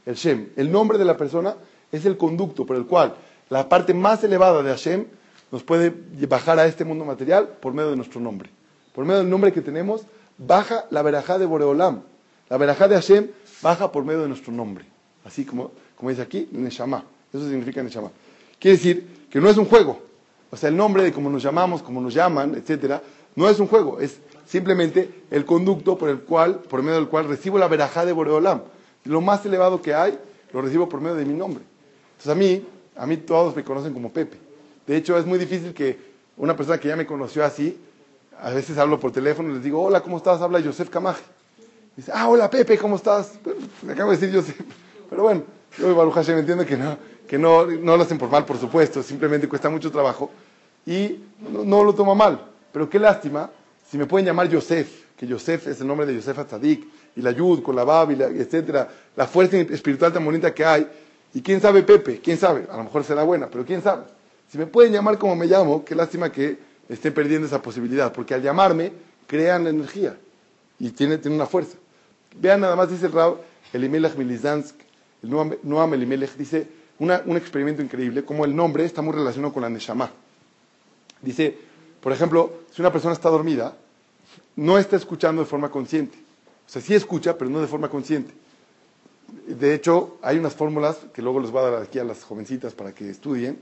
el Shem. El nombre de la persona es el conducto por el cual la parte más elevada de Hashem nos puede bajar a este mundo material por medio de nuestro nombre. Por medio del nombre que tenemos, baja la verajá de Boreolam. La verajá de Hashem baja por medio de nuestro nombre. Así como, como dice aquí, Neshama. Eso significa Neshama. Quiere decir que no es un juego. O sea, el nombre de cómo nos llamamos, cómo nos llaman, etcétera, no es un juego. Es simplemente el conducto por el cual, por medio del cual recibo la verajá de Boreolam. Lo más elevado que hay, lo recibo por medio de mi nombre. Entonces a mí, a mí todos me conocen como Pepe. De hecho, es muy difícil que una persona que ya me conoció así, a veces hablo por teléfono y les digo, hola, ¿cómo estás? Habla Joseph Camaje. Dice, ah, hola Pepe, ¿cómo estás? Me acabo de decir Joseph. Pero bueno, yo Baruch Hashem entiendo que no, que no, no lo hacen por mal, por supuesto, simplemente cuesta mucho trabajo y no, lo toma mal. Pero qué lástima si me pueden llamar Joseph, que Joseph es el nombre de Joseph Atzadik, y la Yud con la Bab, y la- etcétera, la fuerza espiritual tan bonita que hay. Y quién sabe Pepe, quién sabe, a lo mejor será buena, pero quién sabe. Si me pueden llamar como me llamo, qué lástima que esté perdiendo esa posibilidad, porque al llamarme crean energía y tiene, tiene una fuerza. Vean nada más, dice el Rab Elimelech Milizansk, el Noam Elimelech, dice una- un experimento increíble, como el nombre está muy relacionado con la Neshama. Dice, por ejemplo, si una persona está dormida, no está escuchando de forma consciente. O sea, sí escucha, pero no de forma consciente. De hecho, hay unas fórmulas que luego les voy a dar aquí a las jovencitas para que estudien.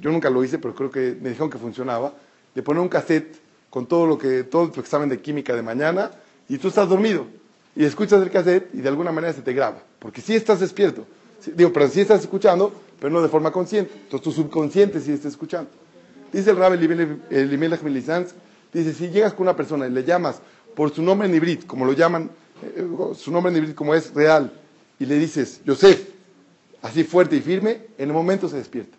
Yo nunca lo hice, pero creo que me dijeron que funcionaba. De poner un cassette con todo lo que, todo tu examen de química de mañana y tú estás dormido y escuchas el cassette y de alguna manera se te graba. Porque sí estás despierto. Digo, pero sí estás escuchando, pero no de forma consciente. Entonces tu subconsciente sí está escuchando. Dice el Rabbi Elimelech Milizanz, dice, si llegas con una persona y le llamas por su nombre en hibrid, como lo llaman, eh, su nombre en hibrid como es real, y le dices, Yosef, así fuerte y firme, en el momento se despierta.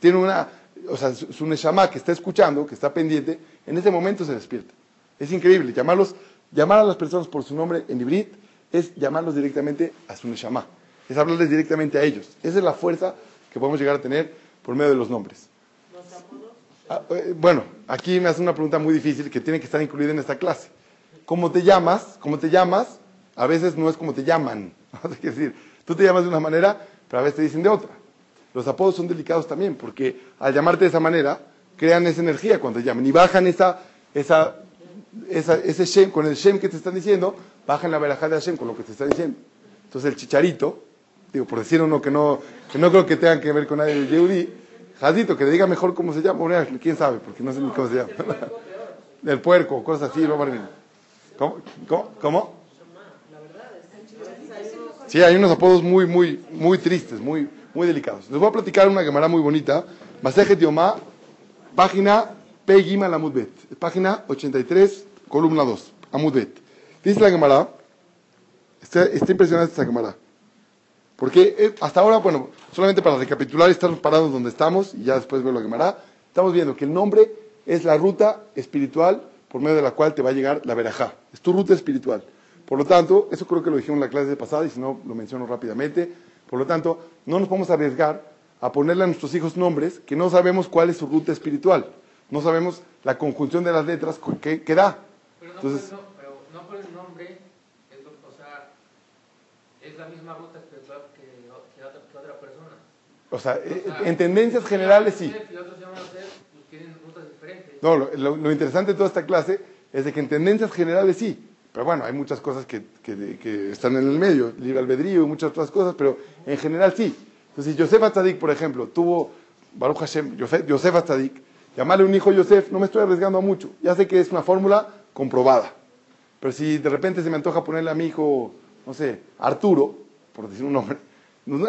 Tiene una, o sea, su, su neshama que está escuchando, que está pendiente, en ese momento se despierta. Es increíble, llamarlos, llamar a las personas por su nombre en hibrid es llamarlos directamente a su neshama, es hablarles directamente a ellos. Esa es la fuerza que podemos llegar a tener por medio de los nombres. Ah, eh, bueno, aquí me hace una pregunta muy difícil que tiene que estar incluida en esta clase. ¿Cómo te llamas? ¿Cómo te llamas? A veces no es como te llaman. (laughs) Es decir, tú te llamas de una manera, pero a veces te dicen de otra. Los apodos son delicados también, porque al llamarte de esa manera, crean esa energía cuando te llaman y bajan esa, esa, esa, ese shem, con el shem que te están diciendo, bajan la verajá de Hashem con lo que te está diciendo. Entonces el chicharito, digo, por decir uno que no, que no creo que tenga que ver con nadie de Yehudi, Jadito, que le diga mejor cómo se llama, bueno, quién sabe, porque no sé ni cómo se llama. Del puerco, cosas así, no ¿Cómo? ¿Cómo? ¿Cómo? Sí, hay unos apodos muy, muy, muy tristes, muy, muy delicados. Les voy a platicar una Gemara muy bonita. Masejet Yomá, página Pegima Amudbet, página 83, columna 2, Amudbet. Dice la Gemara, está, está impresionante esta Gemara. Porque eh, hasta ahora, bueno, solamente para recapitular, estamos parados donde estamos y ya después veo la Gemara, estamos viendo que el nombre es la ruta espiritual por medio de la cual te va a llegar la verajá. Es tu ruta espiritual. Por lo tanto, eso creo que lo dijimos en la clase pasada y si no, lo menciono rápidamente. Por lo tanto, no nos podemos arriesgar a ponerle a nuestros hijos nombres que no sabemos cuál es su ruta espiritual. No sabemos la conjunción de las letras que, que da. Pero no, Entonces, por, no, pero no por el nombre, es, o sea, es la misma ruta que, que, otra, que otra, persona. O sea, o sea en tendencias generales sí. José, pues tienen rutas diferentes. No, lo, lo, lo, interesante de toda esta clase es de que en tendencias generales sí. Pero bueno, hay muchas cosas que, que, están en el medio, libre albedrío y muchas otras cosas, pero en general sí. Entonces, si Yosef Atzadik, por ejemplo, tuvo, Baruch Hashem, Yosef Atzadik, llamarle un hijo Yosef, no me estoy arriesgando a mucho. Ya sé que es una fórmula comprobada. Pero si de repente se me antoja ponerle a mi hijo, no sé, Arturo, por decir un nombre,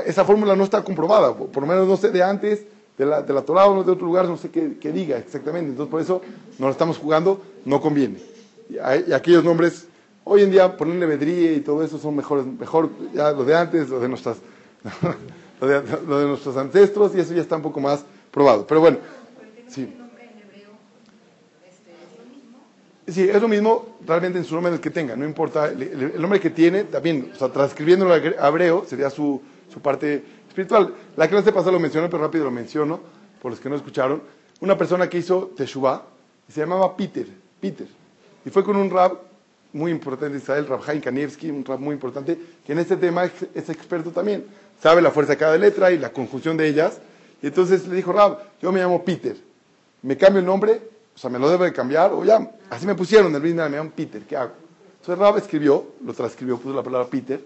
esa fórmula no está comprobada, por lo menos no sé de antes, de la, de la Torah o de otro lugar, no sé qué, qué, diga exactamente. Entonces, por eso no lo estamos jugando, no conviene. Y, y aquellos nombres, hoy en día ponerle Bedría y todo eso son mejores, mejor ya lo de antes, lo de nuestras, (laughs) lo, de, lo de nuestros ancestros, y eso ya está un poco más probado. Pero bueno, sí. Sí, es lo mismo realmente en su nombre el que tenga, no importa. El, el nombre que tiene, también, o sea, transcribiéndolo a hebreo, sería su, su parte espiritual. La clase pasada lo mencioné, pero rápido lo menciono, por los que no escucharon. Una persona que hizo Teshuvah, se llamaba Peter, Peter. Y fue con un rab muy importante de Israel, Rab Haim Kanievski, un rab muy importante, que en este tema es, es, experto también. Sabe la fuerza de cada letra y la conjunción de ellas. Y entonces le dijo, Rab, yo me llamo Peter. ¿Me cambio el nombre? O sea, ¿me lo debo de cambiar? O ya, así me pusieron el me llamo Peter, ¿qué hago? Entonces Rab escribió, lo transcribió, puso la palabra Peter.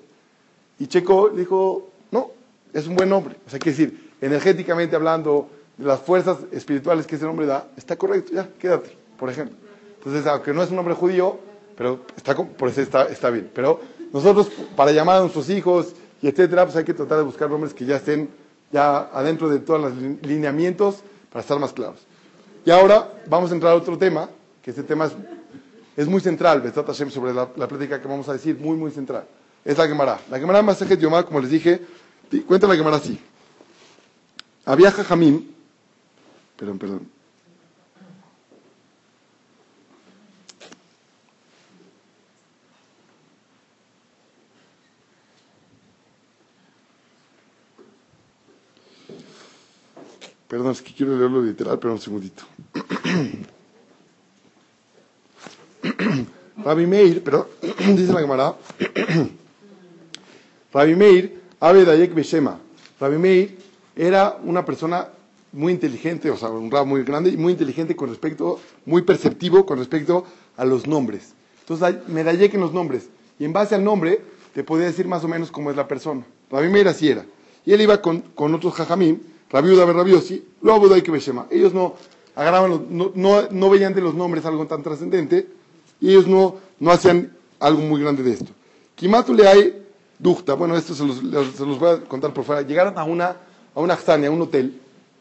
Y Checo le dijo, no, es un buen nombre. O sea, quiere decir, energéticamente hablando, de las fuerzas espirituales que ese nombre da, está correcto, ya, quédate, por ejemplo. Entonces, aunque no es un nombre judío, pero está, por eso está, está bien. Pero nosotros, para llamar a nuestros hijos y etcétera, pues hay que tratar de buscar nombres que ya estén ya adentro de todos los lineamientos para estar más claros. Y ahora vamos a entrar a otro tema, que este tema es, es muy central, Hashem, sobre la, la, plática que vamos a decir, muy, muy central. Es la Gemara. La Gemara Masejet Yomá, como les dije, cuenta la Gemara así. Había Jajamim, perdón, perdón. Perdón, es que quiero leerlo literal, pero un segundito. (coughs) Rabbi Meir, perdón, (coughs) dice la Gemara. (coughs) Rabbi Meir, Abe Dayek Beshema. Rabbi Meir era una persona muy inteligente, o sea, un rab muy grande y muy inteligente con respecto, muy perceptivo con respecto a los nombres. Entonces, me Dayek en los nombres. Y en base al nombre, te podía decir más o menos cómo es la persona. Rabbi Meir así era. Y él iba con, con otros jajamim, Rabiuda Rabiosi, lo Abudai que Beshema. Ellos no agarraban, los, no, no, no, veían de los nombres algo tan trascendente y ellos no, no hacían algo muy grande de esto. Kimatu le hay ducta, bueno, esto se los, los voy a contar por fuera. Llegaron a una, a una a un hotel,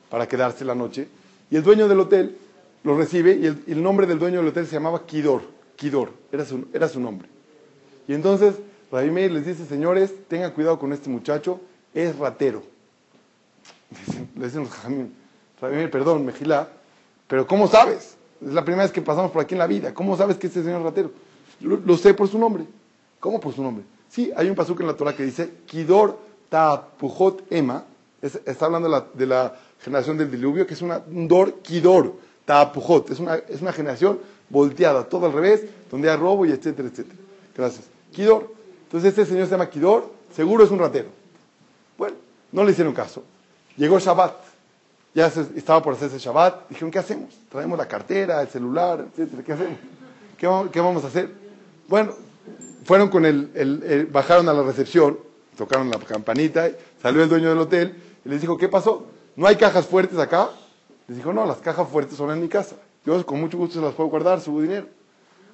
para quedarse la noche, Y el dueño del hotel lo recibe y el, el nombre del dueño del hotel se llamaba Kidor. Kidor, era su, era su nombre. Y entonces Rabbi les dice, señores, tengan cuidado con este muchacho, es ratero. Le dicen los Meir, perdón, Mejilá, pero ¿cómo sabes? Es la primera vez que pasamos por aquí en la vida. ¿Cómo sabes que este señor es ratero? Lo, sé por su nombre. ¿Cómo por su nombre? Sí, hay un pasuk en la Torah que dice, Kidor Tapujot Ema, es- está hablando de la, de generación del diluvio, que es una, un Dor Kidor Tapujot, es una, es una generación volteada, todo al revés, donde hay robo y etcétera, etcétera. Gracias. Kidor. Entonces este señor se llama Kidor, seguro es un ratero. Bueno, no le hicieron caso. Llegó Shabbat. Ya estaba por hacerse Shabbat. Dijeron, ¿qué hacemos? Traemos la cartera, el celular, etcétera. ¿Qué hacemos? ¿Qué, vamos- a hacer? Bueno, fueron con el, bajaron a la recepción, tocaron la campanita, salió el dueño del hotel y les dijo, ¿qué pasó? ¿No hay cajas fuertes acá? Les dijo, no, las cajas fuertes son en mi casa. Yo con mucho gusto se las puedo guardar, su dinero.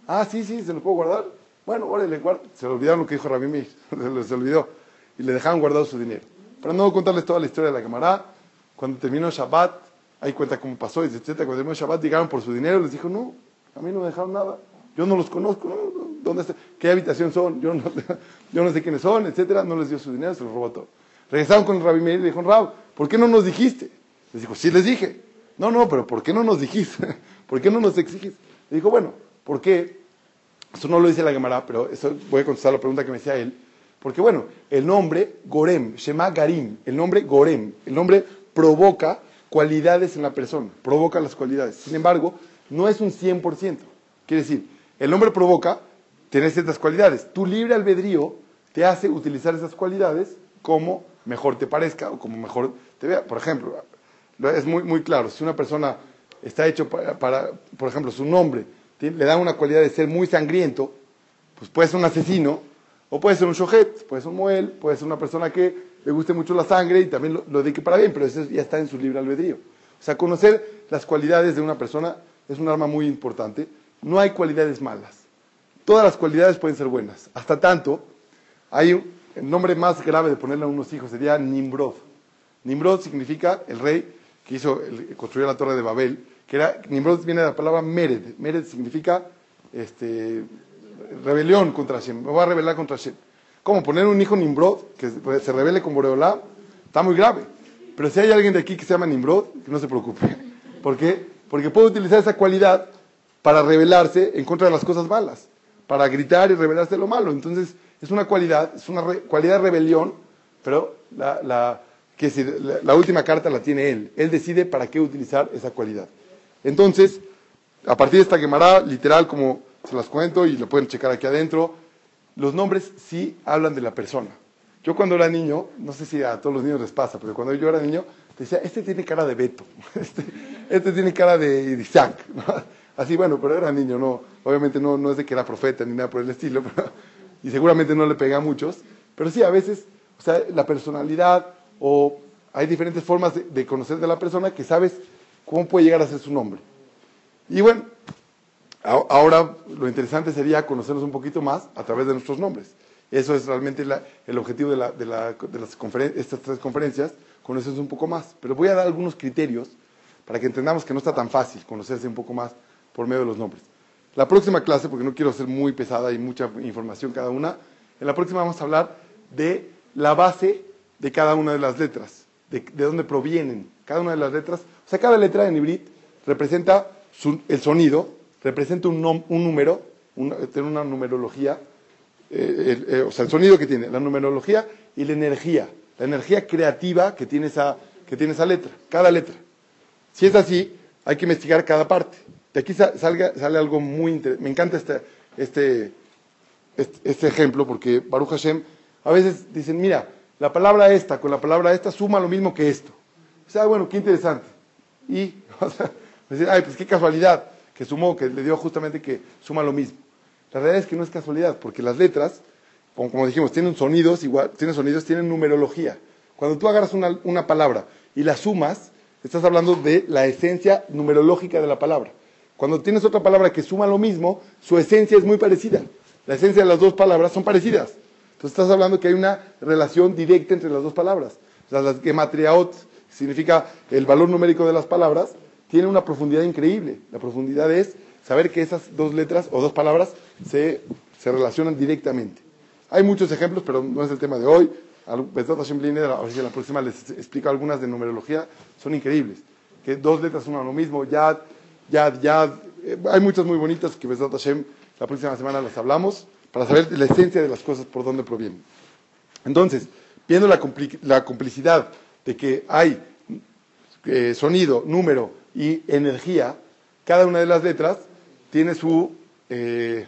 Ah, sí, sí, se los puedo guardar. Bueno, órale, guarda. Se le olvidaron lo que dijo Rabbi Meir, (laughs) se les olvidó. Y le dejaron guardado su dinero. Para no contarles toda la historia de la camarada, cuando terminó Shabbat, ahí cuenta cómo pasó, y etcétera. Cuando terminó Shabbat, llegaron por su dinero, les dijo, no, a mí no me dejaron nada. Yo no los conozco, no, ¿dónde está? ¿Qué habitación son? Yo no, (laughs) yo no sé quiénes son, etcétera. No les dio su dinero, se los robó todo. Regresaron con el Rabbi Meir y le dijeron, Rab, ¿por qué no nos dijiste? Les dijo, sí les dije. No, no, pero ¿por qué no nos dijiste? (laughs) ¿Por qué no nos exiges? Le dijo, bueno, ¿por qué? Eso no lo dice la Gemara, pero eso voy a contestar la pregunta que me hacía él. Porque bueno, el nombre Gorem, Shema Garim, el nombre Gorem, el nombre provoca cualidades en la persona, provoca las cualidades. Sin embargo, no es un 100%. Quiere decir, el nombre provoca tener ciertas cualidades. Tu libre albedrío te hace utilizar esas cualidades como mejor te parezca o como mejor te vea. Por ejemplo, lo- es muy, muy claro, si una persona está hecho para, para, por ejemplo, su nombre le da una cualidad de ser muy sangriento, pues puede ser un asesino, o puede ser un shohet, puede ser un moel, puede ser una persona que le guste mucho la sangre y también lo, dedique para bien, pero eso ya está en su libre albedrío. O sea, conocer las cualidades de una persona es un arma muy importante. No hay cualidades malas. Todas las cualidades pueden ser buenas. Hasta tanto, hay un- el nombre más grave de ponerle a unos hijos sería Nimrod. Nimrod significa el rey que hizo, construyó la torre de Babel, que era, Nimrod viene de la palabra Mered. Mered significa este, rebelión contra Hashem. Me voy a rebelar contra Hashem. ¿Cómo? Poner un hijo Nimrod que se rebele con Boreolá está muy grave. Pero si hay alguien de aquí que se llama Nimrod, que no se preocupe. (laughs) ¿Por qué? Porque puede utilizar esa cualidad para rebelarse en contra de las cosas malas, para gritar y rebelarse de lo malo. Entonces, es una cualidad, es una cualidad de rebelión, pero la, la, la última carta la tiene él. Él decide para qué utilizar esa cualidad. Entonces, a partir de esta quemará, literal, como se las cuento y lo pueden checar aquí adentro, los nombres sí hablan de la persona. Yo cuando era niño, no sé si a todos los niños les pasa, pero cuando yo era niño, decía, este tiene cara de Beto, (laughs) este, este tiene cara de Isaac. ¿no? Así, bueno, pero era niño, no, obviamente no, no es de que era profeta ni nada por el estilo, (laughs) pero- y seguramente no le pega a muchos, pero sí, a veces, o sea, la personalidad o hay diferentes formas de, de conocer de la persona que sabes cómo puede llegar a ser su nombre. Y bueno, ahora lo interesante sería conocernos un poquito más a través de nuestros nombres. Eso es realmente el objetivo de, la- de la- de las estas tres conferencias, conocerse un poco más. Pero voy a dar algunos criterios para que entendamos que no está tan fácil conocerse un poco más por medio de los nombres. La próxima clase, porque no quiero ser muy pesada y mucha información cada una, en la próxima vamos a hablar de la base de cada una de las letras, de, de dónde provienen cada una de las letras. O sea, cada letra en Ibrit representa el sonido, representa un, número, tiene una numerología, eh, el- eh, o sea, el sonido que tiene, la numerología y la energía, la energía creativa que tiene esa, que tiene esa letra, cada letra. Si es así, hay que investigar cada parte. De aquí sa- salga- sale algo muy interesante. Me encanta este, este, este, este ejemplo porque Baruch Hashem a veces dicen, mira, la palabra esta con la palabra esta suma lo mismo que esto. O sea, bueno, qué interesante. Y, (laughs) o sea, decir, ay, pues qué casualidad que sumó, que le dio justamente que suma lo mismo. La realidad es que no es casualidad, porque las letras, como, dijimos, tienen sonidos, igual, tienen sonidos, tienen numerología. Cuando tú agarras una, una palabra y la sumas, estás hablando de la esencia numerológica de la palabra. Cuando tienes otra palabra que suma lo mismo, su esencia es muy parecida. La esencia de las dos palabras son parecidas. Entonces estás hablando que hay una relación directa entre las dos palabras. O sea, las gematriaot significa el valor numérico de las palabras, tiene una profundidad increíble. La profundidad es saber que esas dos letras o dos palabras se, se relacionan directamente. Hay muchos ejemplos, pero no es el tema de hoy. A ver si en la próxima les explico algunas de numerología, son increíbles. Que dos letras son lo mismo, Yad, Yad, Yad. eh, hay muchas muy bonitas que Bezrat Hashem la próxima semana las hablamos para saber la esencia de las cosas por dónde provienen. Entonces, viendo la, la complicidad de que hay eh, sonido, número y energía, cada una de las letras tiene su, eh,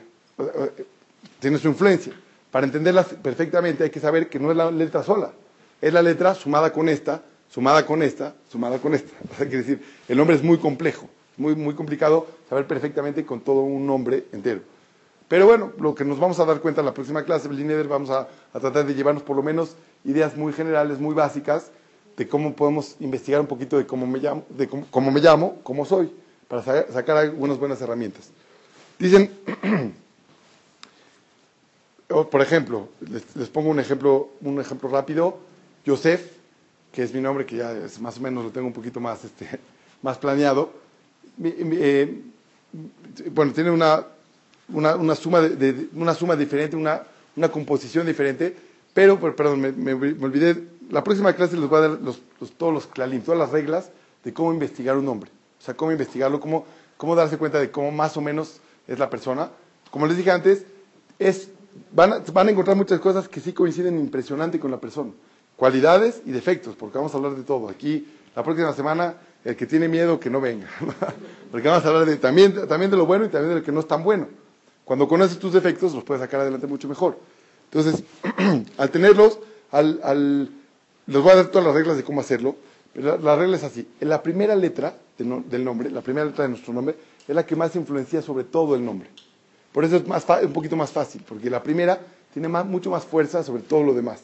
tiene su influencia. Para entenderlas perfectamente hay que saber que no es la letra sola, es la letra sumada con esta, sumada con esta, sumada con esta. (laughs) O sea, quiere decir, el nombre es muy complejo, muy, muy complicado saber perfectamente con todo un nombre entero. Pero bueno, lo que nos vamos a dar cuenta en la próxima clase, Blineder, vamos a, a tratar de llevarnos por lo menos ideas muy generales, muy básicas, de cómo podemos investigar un poquito de cómo me llamo, de cómo, cómo me llamo, cómo soy, para sa- sacar algunas buenas herramientas. Dicen, (clears throat) por ejemplo, les, les pongo un ejemplo, un ejemplo rápido. Yosef, que es mi nombre, que ya es más o menos lo tengo un poquito más, este, (laughs) más planeado. Eh, bueno, tiene una, una, una suma, de, de- una suma diferente, una, una composición diferente, pero, per- perdón, me, me- me olvidé. La próxima clase les voy a dar todos los clalim, todas las reglas de cómo investigar un nombre. O sea, cómo investigarlo, cómo, cómo darse cuenta de cómo más o menos es la persona. Como les dije antes, es, van, a, van a encontrar muchas cosas que sí coinciden impresionante con la persona. Cualidades y defectos, porque vamos a hablar de todo. Aquí, la próxima semana, el que tiene miedo, que no venga. (laughs) porque vamos a hablar de, también, también de lo bueno y también de lo que no es tan bueno. Cuando conoces tus defectos, los puedes sacar adelante mucho mejor. Entonces, (clears throat) al tenerlos, al- les voy a dar todas las reglas de cómo hacerlo. Pero la, la regla es así. La primera letra del nombre, la primera letra de nuestro nombre, es la que más influencia sobre todo el nombre. Por eso es más un poquito más fácil, porque la primera tiene más- mucho más fuerza sobre todo lo demás.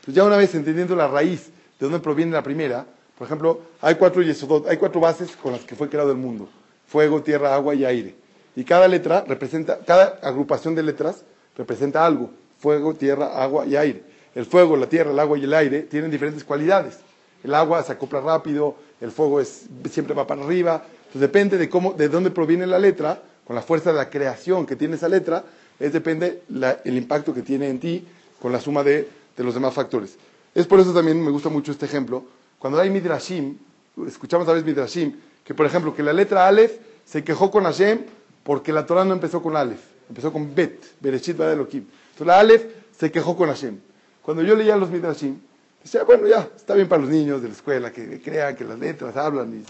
Entonces ya una vez entendiendo la raíz de dónde proviene la primera, por ejemplo, hay cuatro yesodot, hay cuatro bases con las que fue creado el mundo. Fuego, tierra, agua y aire. Y cada letra representa, cada agrupación de letras representa algo. Fuego, tierra, agua y aire. El fuego, la tierra, el agua y el aire tienen diferentes cualidades. El agua se acopla rápido, el fuego es, siempre va para arriba. Entonces depende de cómo, de dónde proviene la letra, con la fuerza de la creación que tiene esa letra, es depende la- el impacto que tiene en ti con la suma de, los demás factores. Es por eso también me gusta mucho este ejemplo. Cuando hay Midrashim, escuchamos a veces Midrashim, que por ejemplo que la letra Aleph se quejó con Hashem porque la Torah no empezó con Aleph, empezó con Bet, Bereshit Bara Elohim. Entonces la Aleph se quejó con Hashem. Cuando yo leía los Midrashim, decía, bueno, ya, está bien para los niños de la escuela, que crean que las letras hablan y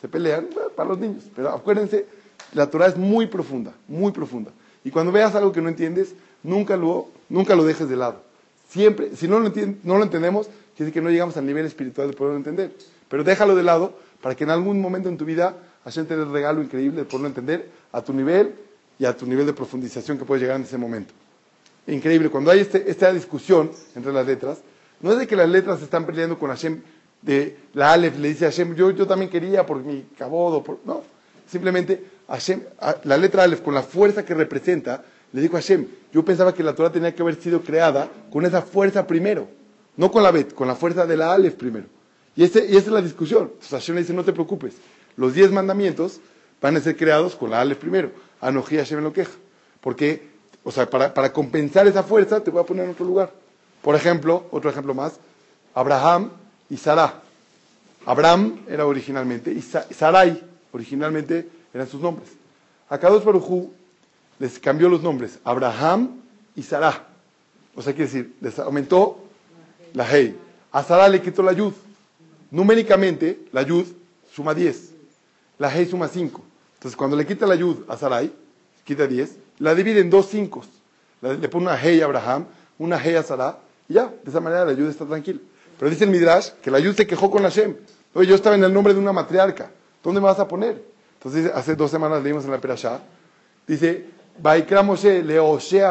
se, pelean, para los niños. Pero acuérdense, la Torah es muy profunda, muy profunda. Y cuando veas algo que no entiendes, nunca lo, nunca lo dejes de lado. Siempre, si no lo, no lo entendemos, quiere decir que no llegamos al nivel espiritual de poderlo entender. Pero déjalo de lado para que en algún momento en tu vida Hashem te el regalo increíble de poderlo entender a tu nivel y a tu nivel de profundización que puedes llegar en ese momento. Increíble, cuando hay este- esta discusión entre las letras, no es de que las letras se están peleando con Hashem, de la Aleph le dice a Hashem, yo, también quería por mi cabodo, no, simplemente la letra Aleph con la fuerza que representa, le dijo a Hashem, yo pensaba que la Torah tenía que haber sido creada con esa fuerza primero, no con la Bet, con la fuerza de la Aleph primero. Y, ese- esa es la discusión. Entonces Hashem le dice, no te preocupes, los diez mandamientos van a ser creados con la Aleph primero. Anoji Hashem lo queja. Porque, o sea, para, para compensar esa fuerza, te voy a poner en otro lugar. Por ejemplo, otro ejemplo más, Abraham y Sarah. Abraham era originalmente, y Sa- Sarai originalmente eran sus nombres. A Kadosh Barujú les cambió los nombres, Abraham y Sarah. O sea, quiere decir, les aumentó la Hei. A Sarah le quitó la Yud. Numéricamente, la Yud suma 10. La Hei suma 5. Entonces, cuando le quita la Yud a Sarai, quita 10, la divide en dos 5. Le pone una Hei a Abraham, una Hei a Sarah, y ya, de esa manera la Yud está tranquila. Pero dice el Midrash que la Yud se quejó con Hashem. Oye, yo estaba en el nombre de una matriarca. ¿Dónde me vas a poner? Entonces, hace dos semanas leímos en la Perashá, dice, Vaikra Moshe le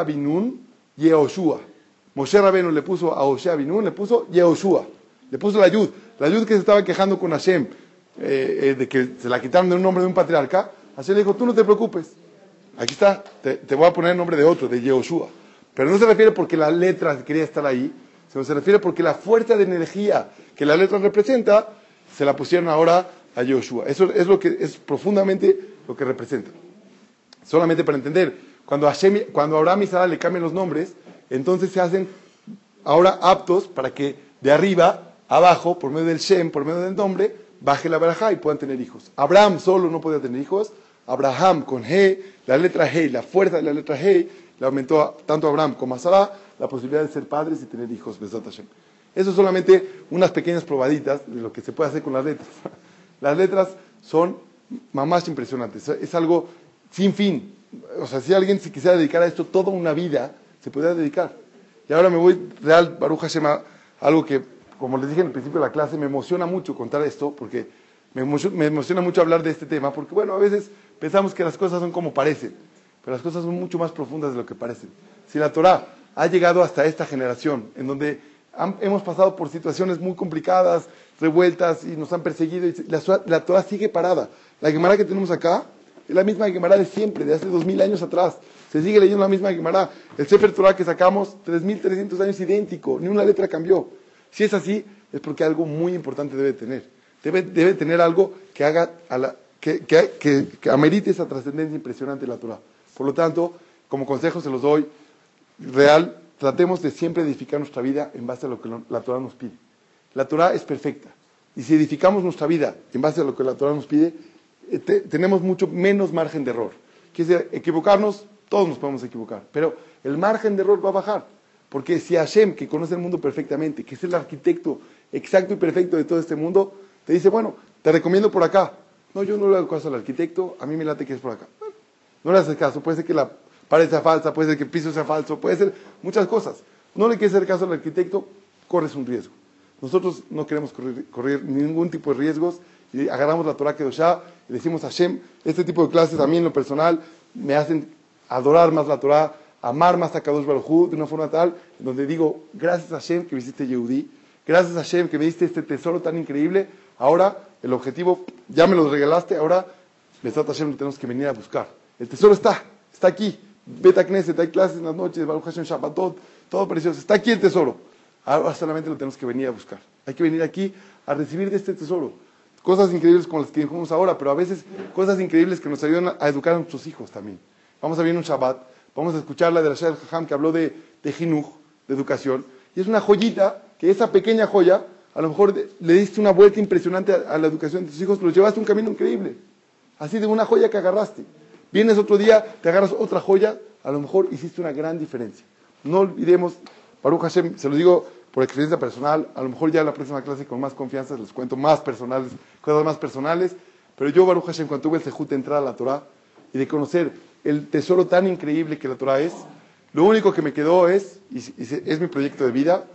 Binun Yehoshua. Moshe Rabenu le puso a Oshea Binun, le puso Yehoshua. Le puso la Yud. La Yud que se estaba quejando con Hashem, eh, eh, de que se la quitaron de un nombre de un patriarca, Hashem le dijo, tú no te preocupes. Aquí está, te, te voy a poner el nombre de otro, de Yehoshua. Pero no se refiere porque la letra quería estar ahí, sino se refiere porque la fuerza de energía que la letra representa, se la pusieron ahora a Yoshua. Eso es lo que es profundamente lo que representa. Solamente para entender, cuando Abraham y Sara le cambian los nombres, entonces se hacen ahora aptos para que de arriba, abajo, por medio del Shem, por medio del nombre, baje la baraja y puedan tener hijos. Abraham solo no podía tener hijos. Abraham con G, la letra G, la fuerza de la letra G, le aumentó a, tanto a Abraham como a Sara la posibilidad de ser padres y tener hijos. Besat Hashem. Eso es solamente unas pequeñas probaditas de lo que se puede hacer con las letras. (laughs) Las letras son mamás impresionantes. Es algo sin fin. O sea, si alguien se quisiera dedicar a esto toda una vida, se podría dedicar. Y ahora me voy real, Baruch Hashem, a algo que, como les dije en el principio de la clase, me emociona mucho contar esto, porque me emociona, me emociona mucho hablar de este tema, porque bueno, a veces pensamos que las cosas son como parecen, pero las cosas son mucho más profundas de lo que parecen. Si la Torah ha llegado hasta esta generación, en donde hemos pasado por situaciones muy complicadas, revueltas, y nos han perseguido, y la, la Torah sigue parada. La Gemara que tenemos acá es la misma Gemara de siempre, de hace dos mil años atrás. Se sigue leyendo la misma Gemara. El Sefer Torah que sacamos, 3.300 años idéntico, ni una letra cambió. Si es así, es porque algo muy importante debe tener. Debe, debe tener algo que haga a la, que, que, que- que amerite esa trascendencia impresionante de la Torah. Por lo tanto, como consejo se los doy, real, tratemos de siempre edificar nuestra vida en base a lo que la Torah nos pide. La Torah es perfecta. Y si edificamos nuestra vida en base a lo que la Torah nos pide, eh, te- tenemos mucho menos margen de error. Quiere decir, equivocarnos, todos nos podemos equivocar, pero el margen de error va a bajar. Porque si Hashem, que conoce el mundo perfectamente, que es el arquitecto exacto y perfecto de todo este mundo, te dice, bueno, te recomiendo por acá. No, yo no le hago caso al arquitecto, a mí me late que es por acá. No le haces caso, puede ser que la pared sea falsa, puede ser que el piso sea falso, puede ser muchas cosas. No le quieres hacer caso al arquitecto, corres un riesgo. Nosotros no queremos correr, ningún tipo de riesgos y agarramos la Torah Kedoshá y decimos a Hashem, este tipo de clases a mí en lo personal me hacen adorar más la Torah, amar más a Kadosh Baruj de una forma tal, donde digo, gracias a Hashem que me hiciste Yehudí, gracias a Hashem que me diste este tesoro tan increíble, ahora el objetivo, ya me lo regalaste, ahora Besat Hashem lo tenemos que venir a buscar. El tesoro está, está aquí. Beta Knesset, hay clases en las noches, Baruch Hashem Shabbatot, todo precioso. Está aquí el tesoro. Ahora solamente lo tenemos que venir a buscar. Hay que venir aquí a recibir de este tesoro. Cosas increíbles como las que dijimos ahora, pero a veces cosas increíbles que nos ayudan a educar a nuestros hijos también. Vamos a ver un Shabbat, vamos a escuchar la de la Shah Jajam que habló de, de de educación, y es una joyita que esa pequeña joya, a lo mejor le diste una vuelta impresionante a, la educación de tus hijos, los llevaste un camino increíble. Así de una joya que agarraste. Vienes otro día, te agarras otra joya, a lo mejor hiciste una gran diferencia. No olvidemos, Baruch Hashem, se lo digo por experiencia personal, a lo mejor ya en la próxima clase con más confianza les cuento más personales, cosas más personales, pero yo, Baruch Hashem, cuando tuve el sejut de entrar a la Torah y de conocer el tesoro tan increíble que la Torah es, lo único que me quedó es, y, es mi proyecto de vida,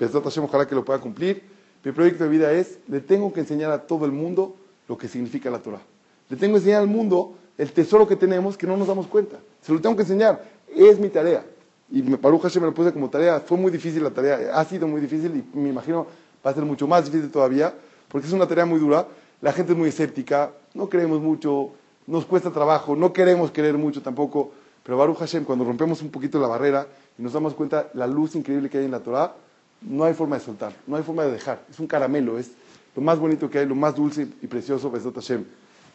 Besat Hashem, ojalá que lo pueda cumplir, mi proyecto de vida es, le tengo que enseñar a todo el mundo lo que significa la Torah. Le tengo que enseñar al mundo el tesoro que tenemos que no nos damos cuenta. Se lo tengo que enseñar. Es mi tarea. Y me Baruch Hashem me lo puse como tarea. Fue muy difícil la tarea. Ha sido muy difícil y me imagino va a ser mucho más difícil todavía porque es una tarea muy dura. La gente es muy escéptica. No creemos mucho. Nos cuesta trabajo. No queremos querer mucho tampoco. Pero Baruch Hashem, cuando rompemos un poquito la barrera y nos damos cuenta la luz increíble que hay en la Torah, no hay forma de soltar. No hay forma de dejar. Es un caramelo. Es lo más bonito que hay, lo más dulce y precioso, Besot Hashem.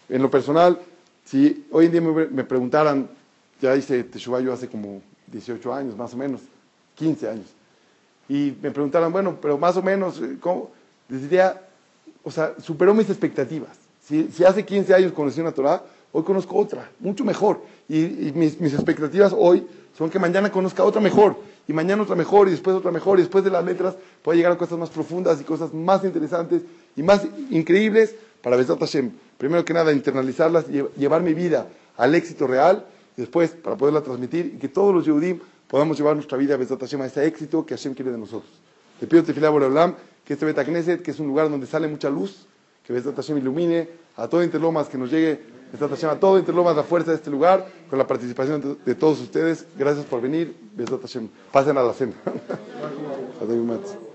En lo personal, si hoy en día me, preguntaran, ya hice Teshuvah yo hace como 18 años, más o menos, 15 años, y me preguntaran, bueno, pero más o menos, eh, ¿cómo? Les diría, o sea, superó mis expectativas. Si, hace 15 años conocí una Torah, hoy conozco otra, mucho mejor. Y, mis expectativas hoy son que mañana conozca otra mejor, y mañana otra mejor, y después otra mejor, y después de las letras pueda llegar a cosas más profundas y cosas más interesantes y más increíbles para Besat Hashem. Primero que nada, internalizarlas, lle- llevar mi vida al éxito real, y después para poderla transmitir y que todos los Yehudim podamos llevar nuestra vida a Besat Hashem, a ese éxito que Hashem quiere de nosotros. Te pido Tefilá Boreolam, que este Beta Knesset, que es un lugar donde sale mucha luz, que Besat Hashem ilumine a todo Interlomas, que nos llegue Besat Hashem a todo Interlomas la fuerza de este lugar, con la participación de, todos ustedes. Gracias por venir. Besat Hashem. Pasen a la cena. (laughs)